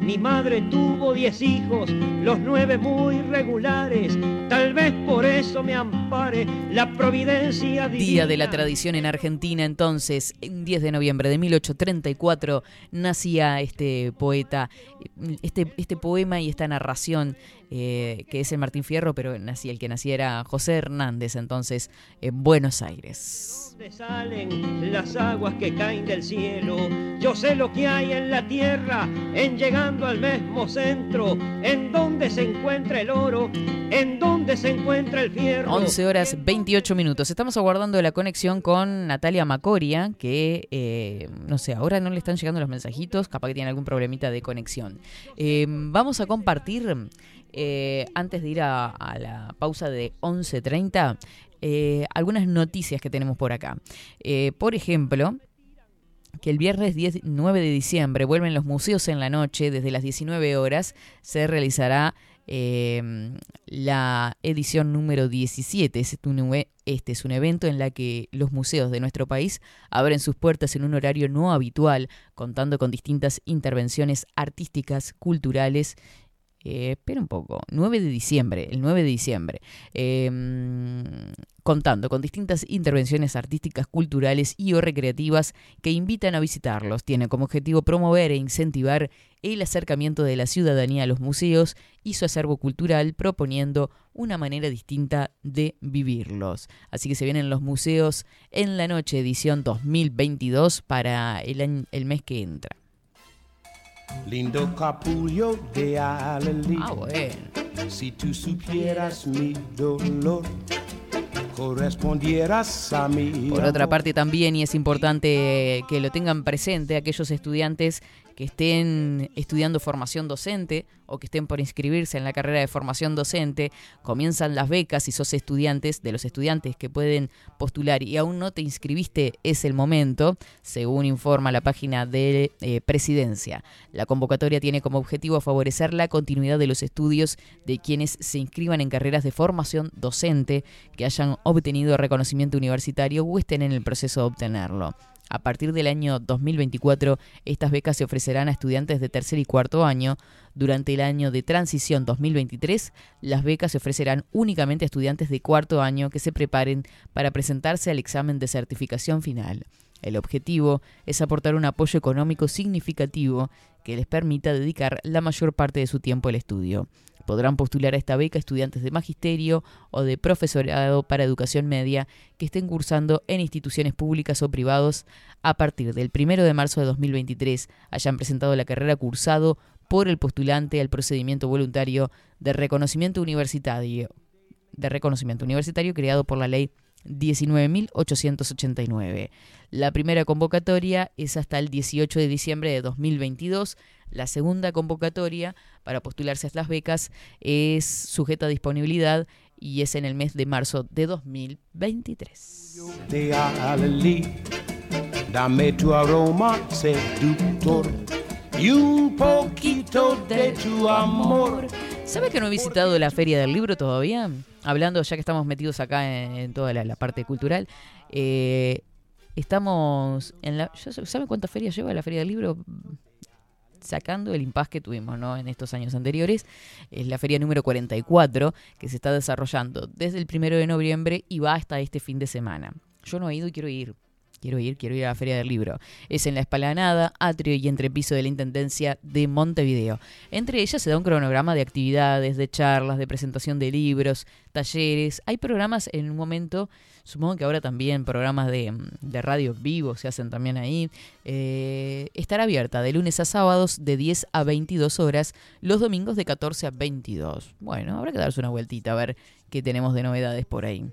Mi madre tuvo diez hijos, los nueve muy regulares. Tal vez por eso me ampare la providencia divina. Día de la tradición en Argentina, entonces, en 10 de noviembre de 1834, nacía este poeta, este, este poema y esta narración, eh, que es el Martín Fierro, pero nacía, el que nacía era José Hernández, entonces, en Buenos Aires. ¿Dónde salen las aguas que caen del cielo? Yo sé lo que hay en la tierra, en llegando al mismo centro, en donde se encuentra el oro, en donde se encuentra el fierro. 11 horas 28 minutos. Estamos aguardando la conexión con Natalia Macoria, que eh, no sé, ahora no le están llegando los mensajitos, capaz que tiene algún problemita de conexión. Eh, vamos a compartir, eh, antes de ir a, la pausa de 11.30, eh, algunas noticias que tenemos por acá. Eh, por ejemplo, que el viernes 10 9 de diciembre vuelven los museos en la noche, desde las 19 horas se realizará eh, la edición número 17. Este es, un, ue- este es un evento en la que los museos de nuestro país abren sus puertas en un horario no habitual, contando con distintas intervenciones artísticas, culturales. Eh, espera un poco, 9 de diciembre, el 9 de diciembre, eh, contando con distintas intervenciones artísticas, culturales y o recreativas que invitan a visitarlos. Tiene como objetivo promover e incentivar el acercamiento de la ciudadanía a los museos y su acervo cultural, proponiendo una manera distinta de vivirlos. Así que se vienen los museos en la noche edición 2022 para el, el mes que entra. Lindo capullo de Alelí. Ah, bueno. Si tú supieras mi dolor, correspondieras a mí. Por otra parte también, y es importante que lo tengan presente aquellos estudiantes que estén estudiando formación docente o que estén por inscribirse en la carrera de formación docente, comienzan las becas si sos estudiantes, de los estudiantes que pueden postular y aún no te inscribiste, es el momento, según informa la página de eh, Presidencia. La convocatoria tiene como objetivo favorecer la continuidad de los estudios de quienes se inscriban en carreras de formación docente que hayan obtenido reconocimiento universitario o estén en el proceso de obtenerlo. A partir del año 2024, estas becas se ofrecerán a estudiantes de tercer y cuarto año. Durante el año de transición 2023, las becas se ofrecerán únicamente a estudiantes de cuarto año que se preparen para presentarse al examen de certificación final. El objetivo es aportar un apoyo económico significativo que les permita dedicar la mayor parte de su tiempo al estudio. Podrán postular a esta beca estudiantes de magisterio o de profesorado para educación media que estén cursando en instituciones públicas o privados a partir del 1 de marzo de 2023 hayan presentado la carrera cursado por el postulante al procedimiento voluntario de reconocimiento universitario de reconocimiento universitario creado por la ley 19.889. La primera convocatoria es hasta el 18 de diciembre de 2022. La segunda convocatoria para postularse a estas becas es sujeta a disponibilidad y es en el mes de marzo de 2023. de Ali, dame tu aroma seductor y un poquito de tu amor. ¿Sabe que no he visitado la Feria del Libro todavía? Hablando, ya que estamos metidos acá en, en toda la, la parte cultural, eh, estamos en la... yo- ¿Sabe cuántas ferias lleva la Feria del Libro? Sacando el impas que tuvimos ¿no? en estos años anteriores, es la feria número 44 que se está desarrollando desde el primero de noviembre y va hasta este fin de semana. Yo no he ido y quiero ir. Quiero ir, quiero ir a la Feria del Libro. Es en la esplanada, atrio y entrepiso de la Intendencia de Montevideo. Entre ellas se da un cronograma de actividades, de charlas, de presentación de libros, talleres. Hay programas en un momento, supongo que ahora también programas de, de radio vivo se hacen también ahí. Eh, estará abierta de lunes a sábados de 10 a 22 horas, los domingos de 14 a 22. Bueno, habrá que darse una vueltita a ver qué tenemos de novedades por ahí.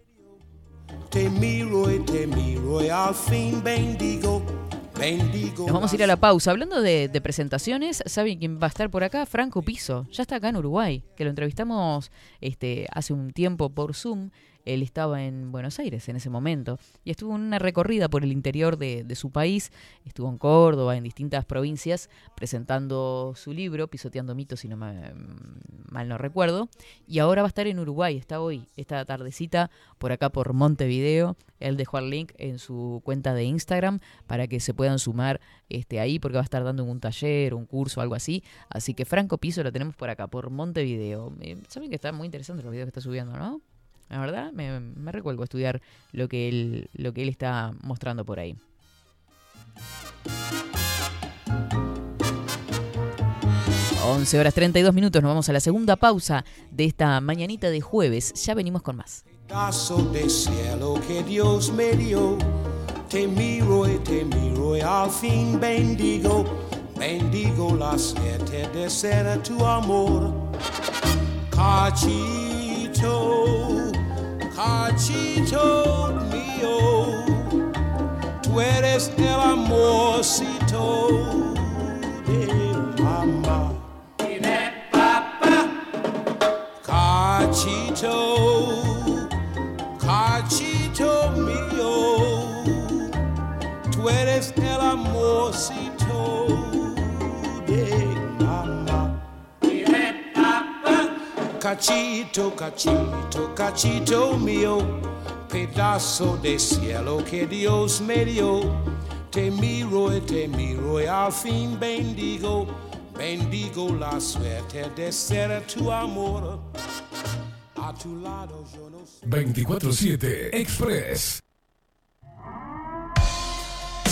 Nos vamos a ir a la pausa. Hablando de, de presentaciones, ¿saben quién va a estar por acá? Franco Piso. Ya está acá en Uruguay, que lo entrevistamos este, hace un tiempo por Zoom. Él estaba en Buenos Aires en ese momento y estuvo en una recorrida por el interior de, su país. Estuvo en Córdoba, en distintas provincias, presentando su libro, Pisoteando mitos, si no me- mal no recuerdo. Y ahora va a estar en Uruguay, está hoy, esta tardecita, por acá por Montevideo. Él dejó el link en su cuenta de Instagram para que se puedan sumar este, ahí, porque va a estar dando un taller, un curso, algo así. Así que Franco Piso lo tenemos por acá, por Montevideo. Eh, Saben que están muy interesantes los videos que está subiendo, ¿no? La verdad, me, me recuerdo a estudiar lo que él, lo que él está mostrando por ahí. Once horas 32 minutos, nos vamos a la segunda pausa de esta mañanita de jueves. Ya venimos con más. Pedazo de cielo que Dios me dio. Te miro y te miro y al fin bendigo, bendigo la suerte de ser tu amor. Cachito, cachito mío, oh, tú eres el amorcito de mamá. Y papá. Cachito. Cachito mío, oh, tú eres el amorcito Cachito, cachito, cachito mío, pedazo de cielo que Dios me dio. Te miro y te miro y al fin bendigo, bendigo la suerte de ser tu amor. A tu lado yo no sé. 24-7 Express.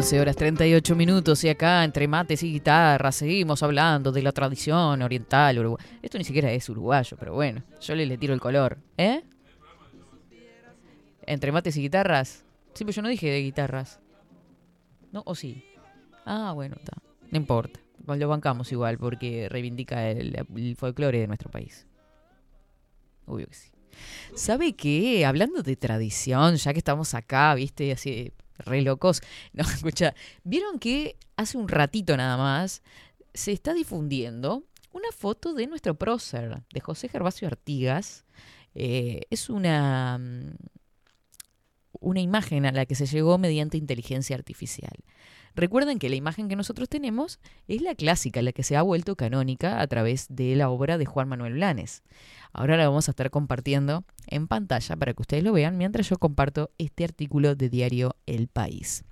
Once horas 38 minutos y acá entre mates y guitarras seguimos hablando de la tradición oriental uruguaya. Esto ni siquiera es uruguayo, pero bueno, yo le, le tiro el color. ¿Eh? Entre mates y guitarras. Sí, pero yo no dije de guitarras. ¿No? ¿O sí? Ah, bueno, está. No importa. Lo bancamos igual porque reivindica el, el folclore de nuestro país. Obvio que sí. ¿Sabe qué? Hablando de tradición, ya que estamos acá, viste, así re locos. *laughs* No, escucha, vieron que hace un ratito nada más se está difundiendo una foto de nuestro prócer, de José Gervasio Artigas. Eh, es una, mm, una imagen a la que se llegó mediante inteligencia artificial. Recuerden que la imagen que nosotros tenemos es la clásica, la que se ha vuelto canónica a través de la obra de Juan Manuel Blanes. Ahora la vamos a estar compartiendo en pantalla para que ustedes lo vean mientras yo comparto este artículo de diario El País.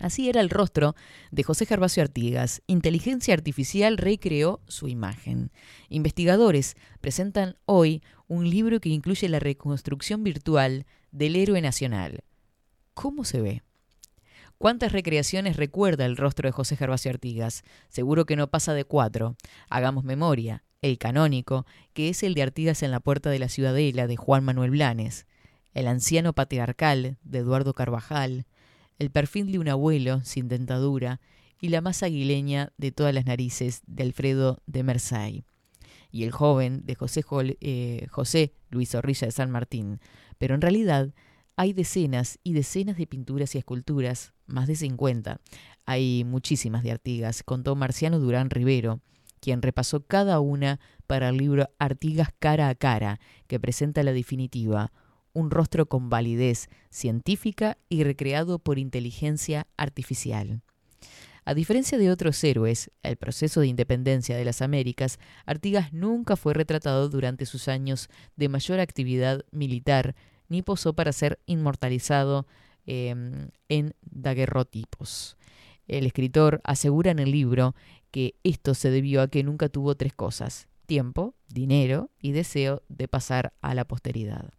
Así era el rostro de José Gervasio Artigas. Inteligencia artificial recreó su imagen. Investigadores presentan hoy un libro que incluye la reconstrucción virtual del héroe nacional. ¿Cómo se ve? ¿Cuántas recreaciones recuerda el rostro de José Gervasio Artigas? Seguro que no pasa de cuatro. Hagamos memoria. El canónico, que es el de Artigas en la puerta de la Ciudadela de Juan Manuel Blanes. El anciano patriarcal de Eduardo Carvajal. El perfil de un abuelo sin dentadura. Y la más aguileña de todas las narices de Alfredo de Mersay. Y el joven de José, eh, José Luis Zorrilla de San Martín. Pero en realidad hay decenas y decenas de pinturas y esculturas, más de 50. Hay muchísimas de Artigas, contó Marciano Durán Rivero, quien repasó cada una para el libro Artigas cara a cara, que presenta la definitiva, un rostro con validez científica y recreado por inteligencia artificial. A diferencia de otros héroes, el proceso de independencia de las Américas, Artigas nunca fue retratado durante sus años de mayor actividad militar, ni posó para ser inmortalizado eh, en daguerrotipos. El escritor asegura en el libro que esto se debió a que nunca tuvo tres cosas, tiempo, dinero y deseo de pasar a la posteridad.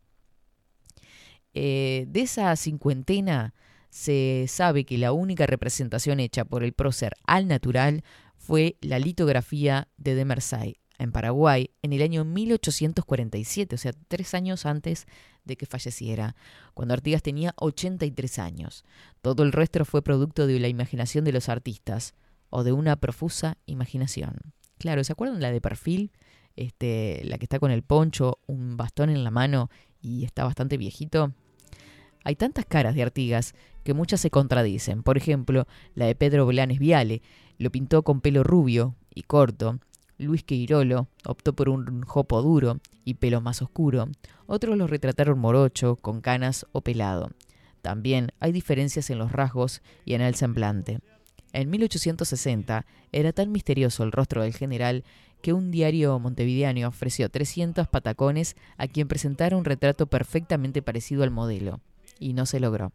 Eh, de esa cincuentena se sabe que la única representación hecha por el prócer al natural fue la litografía de Demersay en Paraguay en el año 1847, o sea, tres años antes de que falleciera, cuando Artigas tenía 83 años. Todo el resto fue producto de la imaginación de los artistas o de una profusa imaginación. Claro, ¿se acuerdan la de perfil? Este, la que está con el poncho, un bastón en la mano y está bastante viejito. Hay tantas caras de Artigas que muchas se contradicen. Por ejemplo, la de Pedro Blanes Viale lo pintó con pelo rubio y corto. Luis Queirolo optó por un jopo duro y pelo más oscuro. Otros lo retrataron morocho, con canas o pelado. También hay diferencias en los rasgos y en el semblante. En 1860 era tan misterioso el rostro del general que un diario montevideano ofreció 300 patacones a quien presentara un retrato perfectamente parecido al modelo, y no se logró.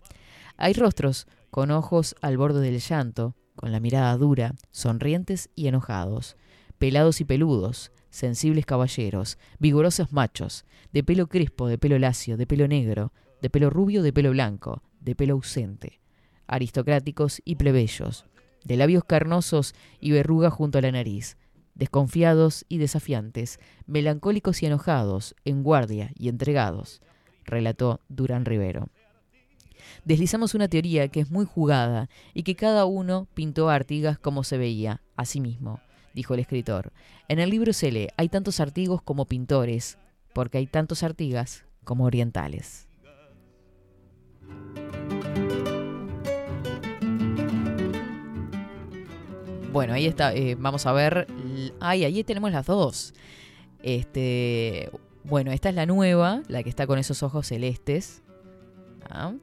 Hay rostros con ojos al borde del llanto, con la mirada dura, sonrientes y enojados, pelados y peludos, sensibles caballeros, vigorosos machos, de pelo crespo, de pelo lacio, de pelo negro, de pelo rubio, de pelo blanco, de pelo ausente, aristocráticos y plebeyos, de labios carnosos y verruga junto a la nariz, desconfiados y desafiantes, melancólicos y enojados, en guardia y entregados, relató Durán Rivero. Deslizamos una teoría que es muy jugada y que cada uno pintó a Artigas como se veía, a sí mismo, dijo el escritor. En el libro se lee, hay tantos Artigos como pintores, porque hay tantos Artigas como orientales. Bueno, ahí está. eh, vamos a ver. ahí tenemos las dos. Este, bueno, esta es la nueva, la que está con esos ojos celestes. Ah,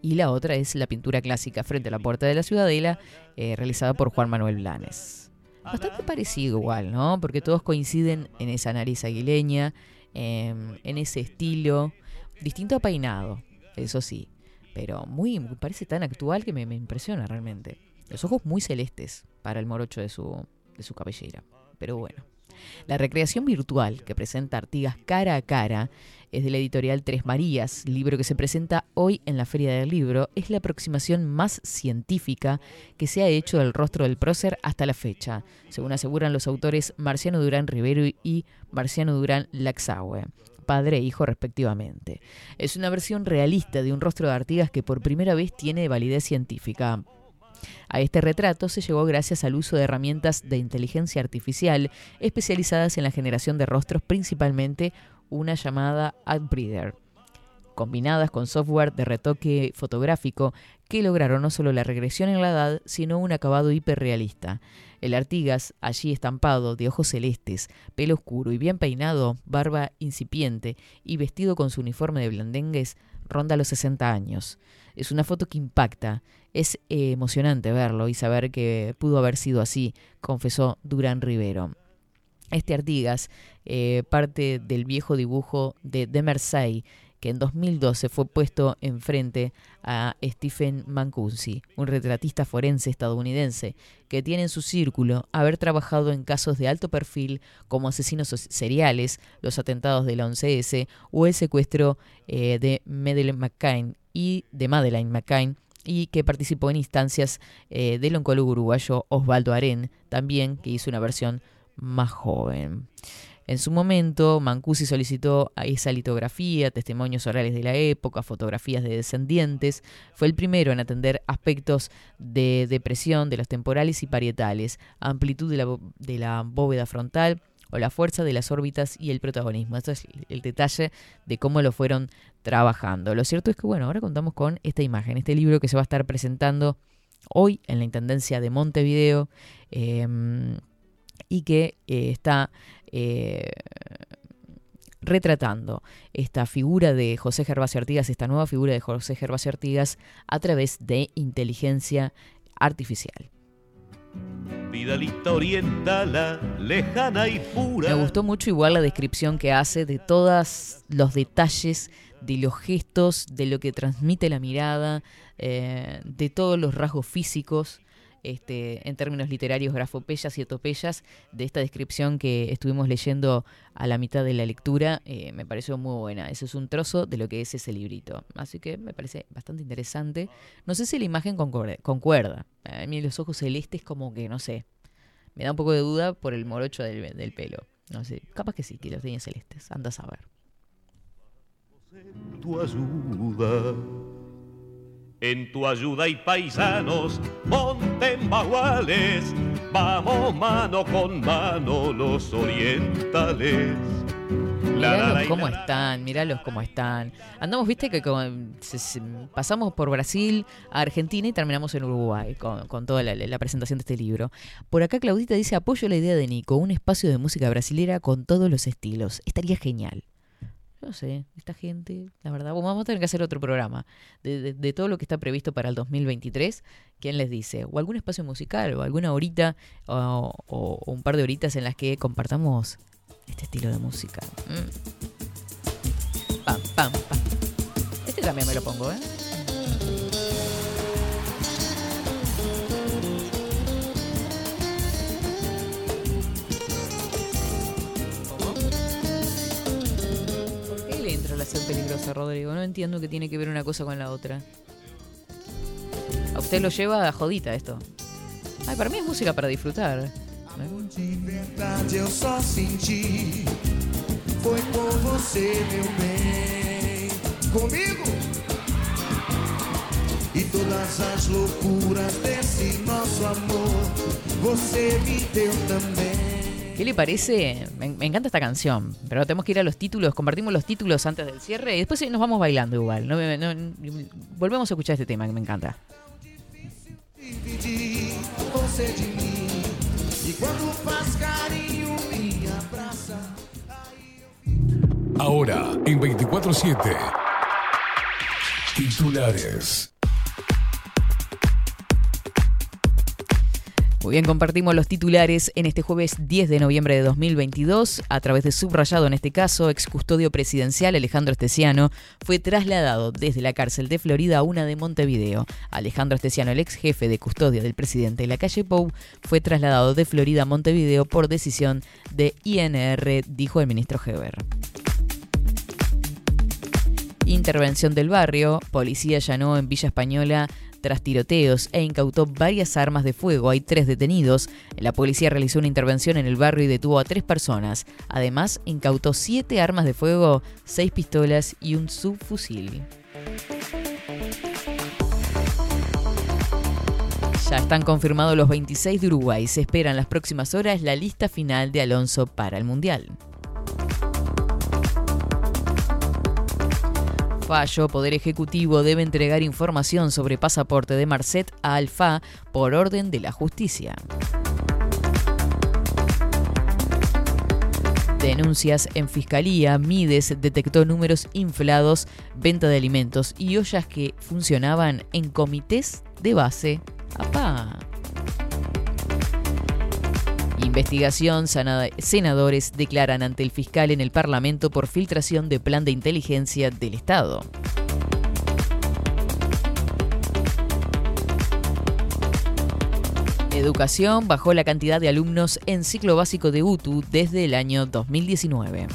Y la otra es la pintura clásica frente a la puerta de la ciudadela, eh, realizada por Juan Manuel Blanes. Bastante parecido igual, ¿no? Porque todos coinciden en esa nariz aguileña, em, en ese estilo, distinto a peinado, eso sí. Pero muy, parece tan actual que me, me impresiona realmente. Los ojos muy celestes para el morocho de su, de su cabellera. Pero bueno. La recreación virtual que presenta Artigas cara a cara es de la editorial Tres Marías, libro que se presenta hoy en la Feria del Libro. Es la aproximación más científica que se ha hecho del rostro del prócer hasta la fecha, según aseguran los autores Marciano Durán Rivero y Marciano Durán Laxaue padre e hijo respectivamente. Es una versión realista de un rostro de Artigas que por primera vez tiene validez científica. A este retrato se llegó gracias al uso de herramientas de inteligencia artificial especializadas en la generación de rostros, principalmente una llamada AdBreeder, combinadas con software de retoque fotográfico que lograron no solo la regresión en la edad, sino un acabado hiperrealista. El Artigas, allí estampado, de ojos celestes, pelo oscuro y bien peinado, barba incipiente y vestido con su uniforme de blandengues, ronda los 60 años. Es una foto que impacta. Es eh, emocionante verlo y saber que pudo haber sido así, confesó Durán Rivero. Este Artigas, eh, parte del viejo dibujo de Demersay, que en 2012 fue puesto enfrente a Stephen Mancusi, un retratista forense estadounidense que tiene en su círculo haber trabajado en casos de alto perfil como asesinos seriales, los atentados del 11S o el secuestro eh, de Madeleine McCain y de Madeleine McCain y que participó en instancias eh, del oncólogo uruguayo Osvaldo Aren, también que hizo una versión más joven. En su momento, Mancusi solicitó a esa litografía, testimonios orales de la época, fotografías de descendientes. Fue el primero en atender aspectos de depresión de los temporales y parietales, amplitud de la, de la bóveda frontal o la fuerza de las órbitas y el protagonismo. Esto es el detalle de cómo lo fueron trabajando. Lo cierto es que, bueno, ahora contamos con esta imagen, este libro que se va a estar presentando hoy en la Intendencia de Montevideo. em, y que eh, está eh, retratando esta figura de José Gervasio Artigas, esta nueva figura de José Gervasio Artigas a través de inteligencia artificial. vidalita oriental, lejana y pura. Me gustó mucho igual la descripción que hace de todos los detalles, de los gestos, de lo que transmite la mirada, eh, de todos los rasgos físicos. Este, en términos literarios, grafopeyas y etopeyas, de esta descripción que estuvimos leyendo a la mitad de la lectura, eh, me pareció muy buena. Eso es un trozo de lo que es ese librito. Así que me parece bastante interesante. No sé si la imagen concuerda. A mí los ojos celestes como que, no sé, me da un poco de duda por el morocho del, pelo. No sé, capaz que sí, que los tiene celestes. Anda a saber. tu ayuda. En tu ayuda y paisanos, monten baguales, vamos mano con mano los orientales. Míralos cómo están, míralos cómo están. Andamos, viste, que con- se- se- pasamos por Brasil, a Argentina y terminamos en Uruguay con, con toda la, la presentación de este libro. Por acá Claudita dice, apoyo la idea de Nico, un espacio de música brasilera con todos los estilos. Estaría genial. No sé, esta gente, la verdad, vamos a tener que hacer otro programa de, de- de todo lo que está previsto para el 2023. ¿Quién les dice? O algún espacio musical, o alguna horita, o, un par de horitas en las que compartamos este estilo de música. Mm. Este también me lo pongo, ¿eh? Sed peligrosa, Rodrigo? No entiendo que tiene que ver una cosa con la otra. A usted lo lleva a jodita esto. Ay, para mí es música para disfrutar. Comigo E todas as loucuras desse amor Você me também ¿Qué le parece? Me, encanta esta canción, pero tenemos que ir a los títulos, compartimos los títulos antes del cierre y después nos vamos bailando igual. No- volvemos a escuchar este tema que me encanta. Ahora, en 24-7. Titulares. Muy bien, compartimos los titulares en este jueves 10 de noviembre de 2022. A través de subrayado, en este caso, ex custodio presidencial Alejandro Esteciano fue trasladado desde la cárcel de Florida a una de Montevideo. Alejandro Esteciano, el ex jefe de custodia del presidente de la calle Pou, fue trasladado de Florida a Montevideo por decisión de INR, dijo el ministro Heber. Intervención del barrio. Policía allanó en Villa Española tras tiroteos e incautó varias armas de fuego. Hay tres detenidos. La policía realizó una intervención en el barrio y detuvo a tres personas. Además, incautó siete armas de fuego, seis pistolas y un subfusil. Ya están confirmados los 26 de Uruguay. Se espera en las próximas horas la lista final de Alonso para el Mundial. Fallo, Poder Ejecutivo debe entregar información sobre pasaporte de Marcet a Alfa por orden de la justicia. Denuncias en Fiscalía, Mides detectó números inflados, venta de alimentos y ollas que funcionaban en comités de base. ¡Apá! Investigación, senadores declaran ante el fiscal en el Parlamento por filtración de plan de inteligencia del Estado. Educación bajó la cantidad de alumnos en ciclo básico de UTU desde el año 2019.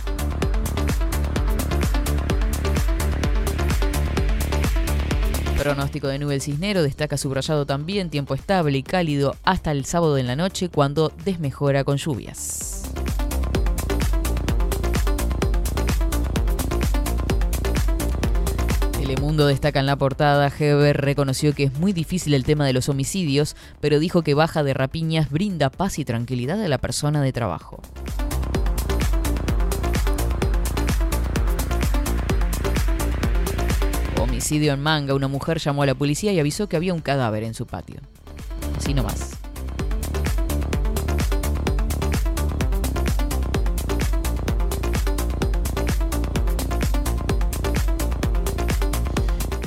Pronóstico de nube el cisnero destaca subrayado también tiempo estable y cálido hasta el sábado en la noche cuando desmejora con lluvias. Telemundo destaca en la portada, Heber reconoció que es muy difícil el tema de los homicidios, pero dijo que baja de rapiñas brinda paz y tranquilidad a la persona de trabajo. Homicidio en Manga, una mujer llamó a la policía y avisó que había un cadáver en su patio. Así nomás.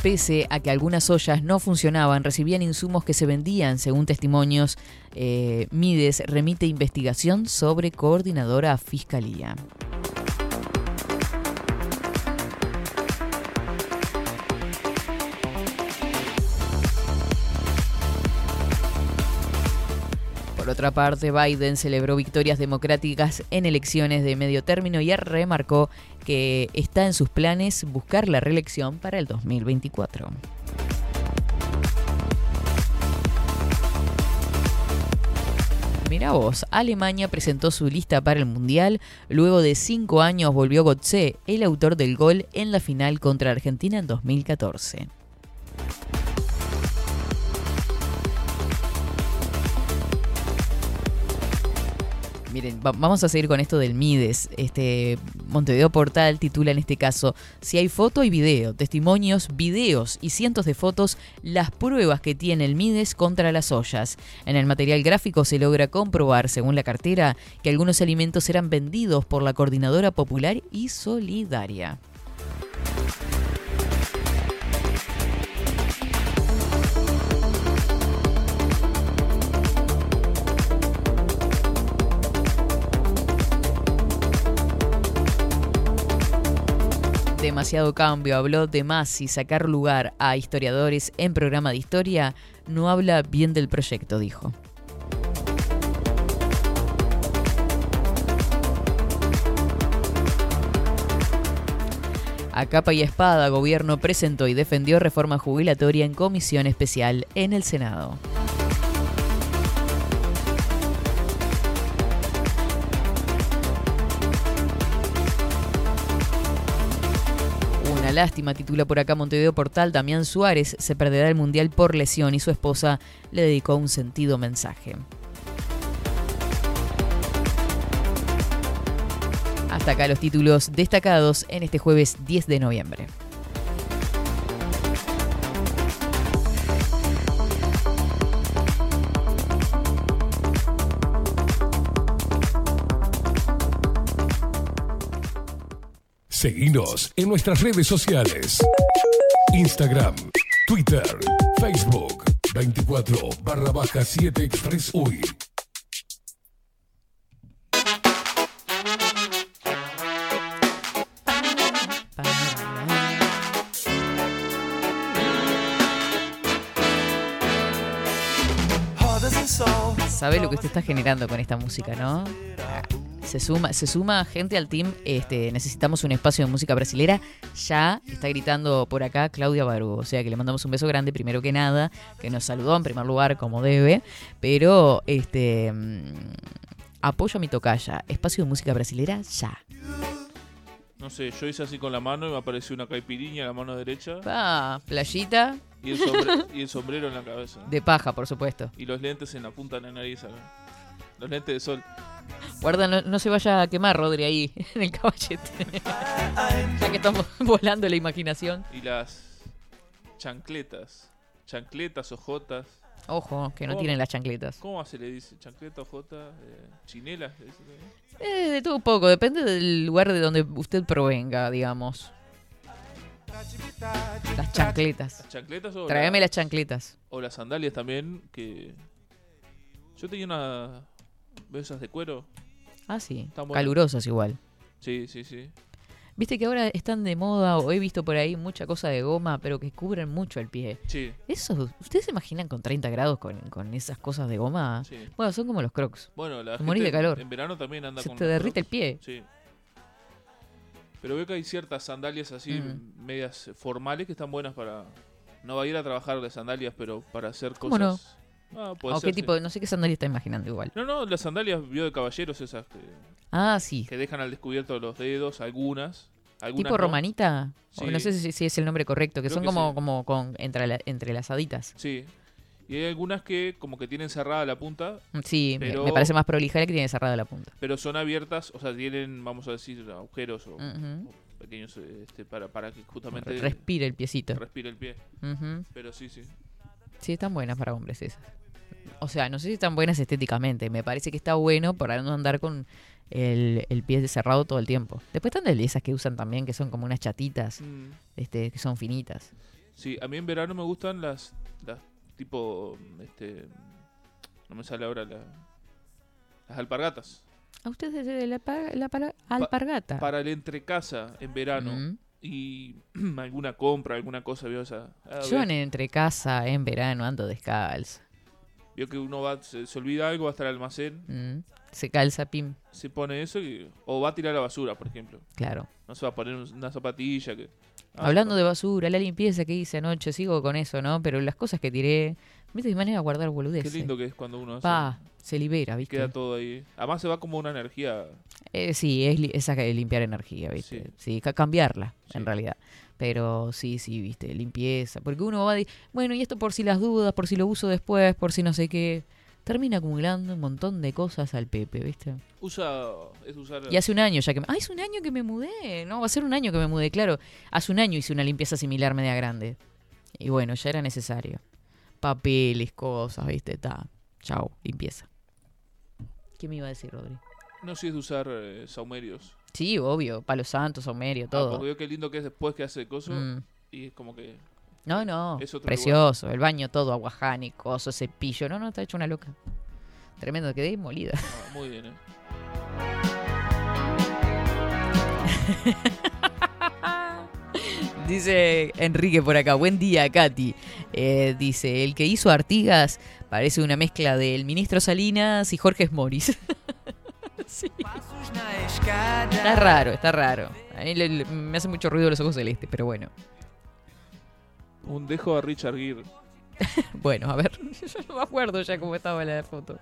Pese a que algunas ollas no funcionaban, recibían insumos que se vendían, según testimonios. eh, Mides remite investigación sobre coordinadora fiscalía. Otra parte, Biden celebró victorias democráticas en elecciones de medio término y remarcó que está en sus planes buscar la reelección para el 2024. Mira vos, Alemania presentó su lista para el Mundial. Luego de cinco años volvió Götze, el autor del gol en la final contra Argentina en 2014. Miren, va- vamos a seguir con esto del Mides. Este Montevideo Portal titula en este caso: Si hay foto y video, testimonios, videos y cientos de fotos, las pruebas que tiene el Mides contra las ollas. En el material gráfico se logra comprobar, según la cartera, que algunos alimentos eran vendidos por la Coordinadora Popular y Solidaria. Demasiado cambio, habló de más y sacar lugar a historiadores en programa de historia no habla bien del proyecto, dijo. A capa y espada, gobierno presentó y defendió reforma jubilatoria en comisión especial en el Senado. Lástima, titula por acá Montevideo Portal. Damián Suárez se perderá el Mundial por lesión y su esposa le dedicó un sentido mensaje. Hasta acá los títulos destacados en este jueves 10 de noviembre. Seguinos en nuestras redes sociales. Instagram, Twitter, Facebook, 24 barra baja 7 Express UI. Sabe lo que usted está generando con esta música, ¿no? Se suma, se suma gente al team. Este, necesitamos un espacio de música brasilera. Ya está gritando por acá Claudia Baru. O sea que le mandamos un beso grande, primero que nada, que nos saludó en primer lugar como debe. Pero este mm, apoyo a mi tocaya. Espacio de música brasilera ya. No sé, yo hice así con la mano y me apareció una caipirinha en la mano derecha. Ah, playita Y el, sombre- *laughs* y el sombrero en la cabeza. de paja, por supuesto. Y los lentes en la punta de la nariz. Los lentes de sol. Guarda, no, no se vaya a quemar, Rodri, ahí, *laughs* en el caballete. *laughs* ya que estamos *laughs* volando la imaginación. Y las chancletas. Chancletas, ojotas. Ojo, que no ¿Cómo- tienen las chancletas. ¿Cómo se le dice? ¿Chancleta, ojota? Eh, ¿Chinelas? Eh, de todo un poco, depende del lugar de donde usted provenga, digamos. Las chancletas. ¿Las chancletas o Tráeme la- las chancletas. O las sandalias también, que... Yo tenía una... ¿Ves esas de cuero? Ah, sí. Calurosas igual. Sí, sí, sí. Viste que ahora están de moda, o he visto por ahí mucha cosa de goma, pero que cubren mucho el pie. Sí. Eso, ¿ustedes se imaginan con 30 grados con, con esas cosas de goma? Sí. Bueno, son como los crocs. Bueno, la Te morís de gente calor. en verano también anda Se con te los derrite el pie. Sí. Pero veo que hay ciertas sandalias así, Mm. medias formales, que están buenas para... No va a ir a trabajar de sandalias, pero para hacer ¿Cómo no? Ah, puede ¿O ser, qué sí. tipo? No sé qué sandalia está imaginando igual. No, no, las sandalias vio de caballeros esas que, Ah, sí. que dejan al descubierto los dedos, algunas. algunas ¿Tipo no. romanita? O no sé si, si es el nombre correcto, que Creo son que como, sí. como con entrela- entrelazaditas. Sí. Y hay algunas que como que tienen cerrada la punta, Sí, me- Pero- me parece más prolija la que tiene cerrada la punta. pero son abiertas, o sea, tienen, vamos a decir, agujeros o, pequeños este, para, para que justamente Respire el piecito. respire el pie. Pero sí, sí. Sí, están buenas para hombres esas. O sea, no sé si están buenas estéticamente. Me parece que está bueno para no andar con el, el pie cerrado todo el tiempo. Después están de esas que usan también, que son como unas chatitas, Mm. este, que son finitas. Sí, a mí en verano me gustan las, las tipo, este, no me sale ahora la, las alpargatas. A ustedes de la, la alpargata. Para el entrecasa en verano Mm. y *clears throat* alguna compra, alguna cosa, vio esa. ah, Yo en entre casa en verano ando descalzo. Vio que uno va, se, se olvida algo, va hasta el almacén, Mm. Se calza, pim. se pone eso y, o va a tirar a la basura, por ejemplo. Claro. No se va a poner un- una zapatilla que... Ah, Hablando de basura, la limpieza que hice anoche, sigo con eso, ¿no? Pero las cosas que tiré, viste, de manera de guardar Qué boludeces. lindo que es cuando uno hace- Pa, se libera, ¿viste? queda todo ahí. Además se va como una energía... Eh, sí, es, li- es limpiar energía, ¿viste? Sí, ca- cambiarla, en realidad. Pero sí, sí, ¿viste? Limpieza. Porque uno va a decir, bueno, y esto por si las dudas, por si lo uso después, por si no sé qué. Termina acumulando un montón de cosas al Pepe, ¿viste? Usa... Es usar... Y hace un año ya que... me- Ah, es un año que me mudé. No, va a ser un año que me mudé, claro. Hace un año hice una limpieza similar media grande. Y bueno, ya era necesario. Papeles, cosas, ¿viste? Ta. Chao, limpieza. ¿Qué me iba a decir, Rodri? No sé si es de usar eh, saumerios. Sí, obvio. Palo santo, saumerio, Ah, todo. porque veo qué lindo que es después que hace coso. Mm. Y es como que... No, no. Es otro Precioso. El baño todo aguajani, coso, cepillo. No, no, está hecho una loca. Tremendo, quedé molida. Ah, muy bien, ¿eh? *laughs* Dice Enrique por acá, buen día Katy. Eh, dice, el que hizo Artigas parece una mezcla del ministro Salinas y Jorge Moris. *laughs* *laughs* Sí. Está raro, está raro. A mí le- le- me hace mucho ruido los ojos celestes, pero bueno. Un dejo a Richard Gere. *laughs* Bueno, a ver, *laughs* yo no me acuerdo ya cómo estaba la foto.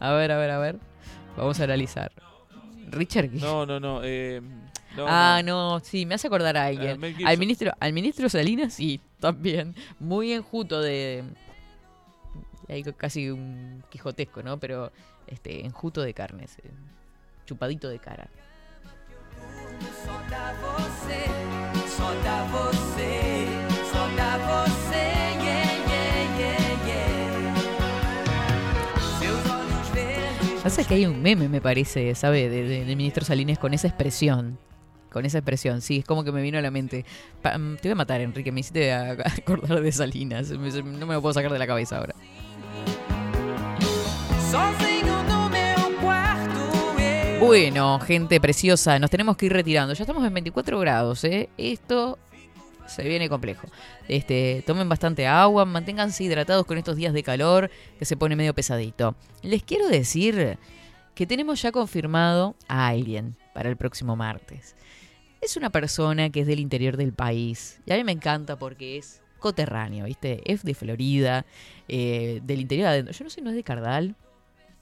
A ver, a ver, a ver. Vamos a analizar. Richard Gere. No, no, no. eh, no, ah, no. no. sí, me hace acordar a Ah, alguien. Al ministro, al ministro Salinas, sí, también. Muy enjuto de. Hay casi un quijotesco, ¿no? Pero este, enjuto de carnes. eh, Chupadito de cara. Pasa que hay un meme, me parece, ¿sabe? De, ministro Salinas con esa expresión. Con esa expresión, sí, es como que me vino a la mente. Pa- mm, te voy a matar, Enrique, me hiciste a- acordar de Salinas. No me lo puedo sacar de la cabeza ahora. Bueno, gente preciosa, nos tenemos que ir retirando. Ya estamos en 24 grados, ¿eh? Esto se viene complejo. Este, tomen bastante agua, manténganse hidratados con estos días de calor que se pone medio pesadito. Les quiero decir que tenemos ya confirmado a alguien para el próximo martes. Es una persona que es del interior del país y a mí me encanta porque es coterráneo, ¿viste? Es de Florida, eh, del interior adentro. Yo no sé, no es de Cardal.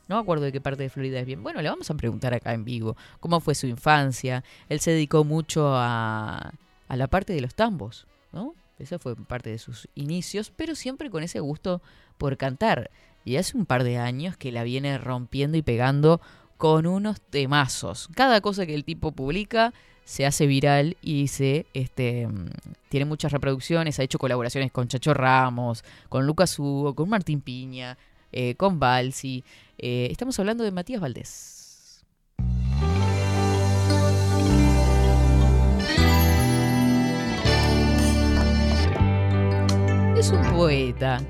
No me acuerdo de qué parte de Florida es bien. Bueno, le vamos a preguntar acá en vivo cómo fue su infancia. Él se dedicó mucho a, a la parte de los tambos, ¿no? Esa fue parte de sus inicios, pero siempre con ese gusto por cantar. Y hace un par de años que la viene rompiendo y pegando con unos temazos. Cada cosa que el tipo publica se hace viral y se este mm, tiene muchas reproducciones, ha hecho colaboraciones con Chacho Ramos, con Lucas Hugo, con Martín Piña, eh, con Balsi. Eh, estamos hablando de Matías Valdés. Es un poeta.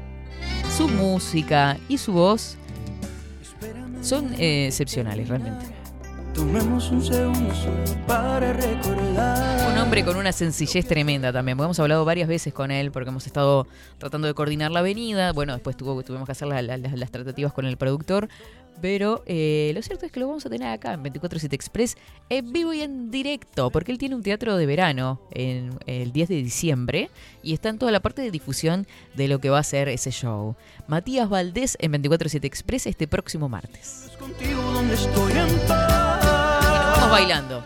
Su música y su voz son eh, excepcionales realmente. Tomemos un segundo solo para recordar. Un hombre con una sencillez tremenda también. porque Hemos hablado varias veces con él porque hemos estado tratando de coordinar la avenida. Bueno, después tuvo, tuvimos que hacer la- la- las tratativas con el productor. Pero eh, lo cierto es que lo vamos a tener acá en 247 Express en vivo y en directo. Porque él tiene un teatro de verano en el 10 de diciembre y está en toda la parte de difusión de lo que va a ser ese show. Matías Valdés en 247 Express este próximo martes. Contigo donde estoy en paz. Bailando.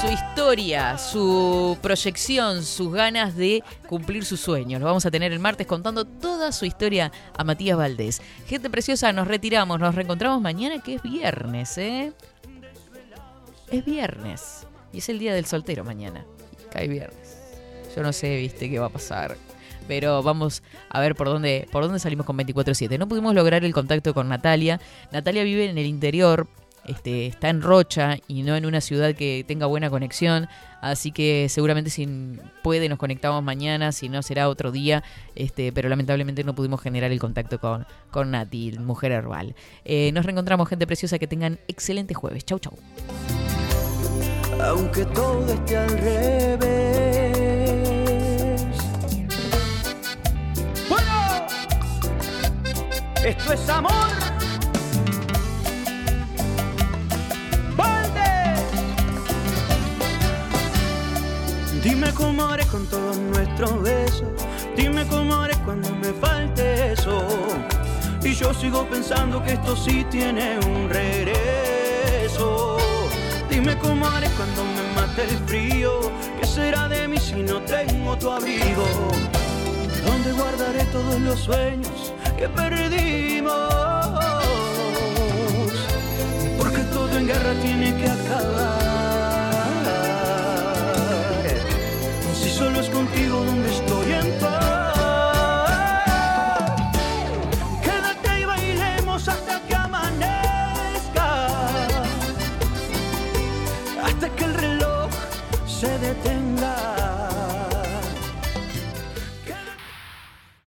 Su historia, su proyección, sus ganas de cumplir sus sueños. Lo vamos a tener el martes contando toda su historia a Matías Valdés. Gente preciosa, nos retiramos, nos reencontramos mañana que es viernes, ¿eh? Es viernes. Y es el día del soltero mañana. Cae viernes. Yo no sé, viste, qué va a pasar. Pero vamos a ver por dónde, por dónde salimos con 24-7. No pudimos lograr el contacto con Natalia. Natalia vive en el interior, este, está en Rocha y no en una ciudad que tenga buena conexión. Así que seguramente si puede nos conectamos mañana, si no será otro día. Este, pero lamentablemente no pudimos generar el contacto con, con Nati, mujer herbal. Eh, nos reencontramos, gente preciosa, que tengan excelente jueves. Chau, chau. aunque todo esté al revés. Esto es amor. Valde. Dime cómo haré con todos nuestros besos. Dime cómo haré cuando me falte eso. Y yo sigo pensando que esto sí tiene un regreso. Dime cómo haré cuando me mate el frío. ¿Qué será de mí si no tengo tu abrigo? ¿Dónde guardaré todos los sueños que perdimos? Porque todo en guerra tiene que acabar.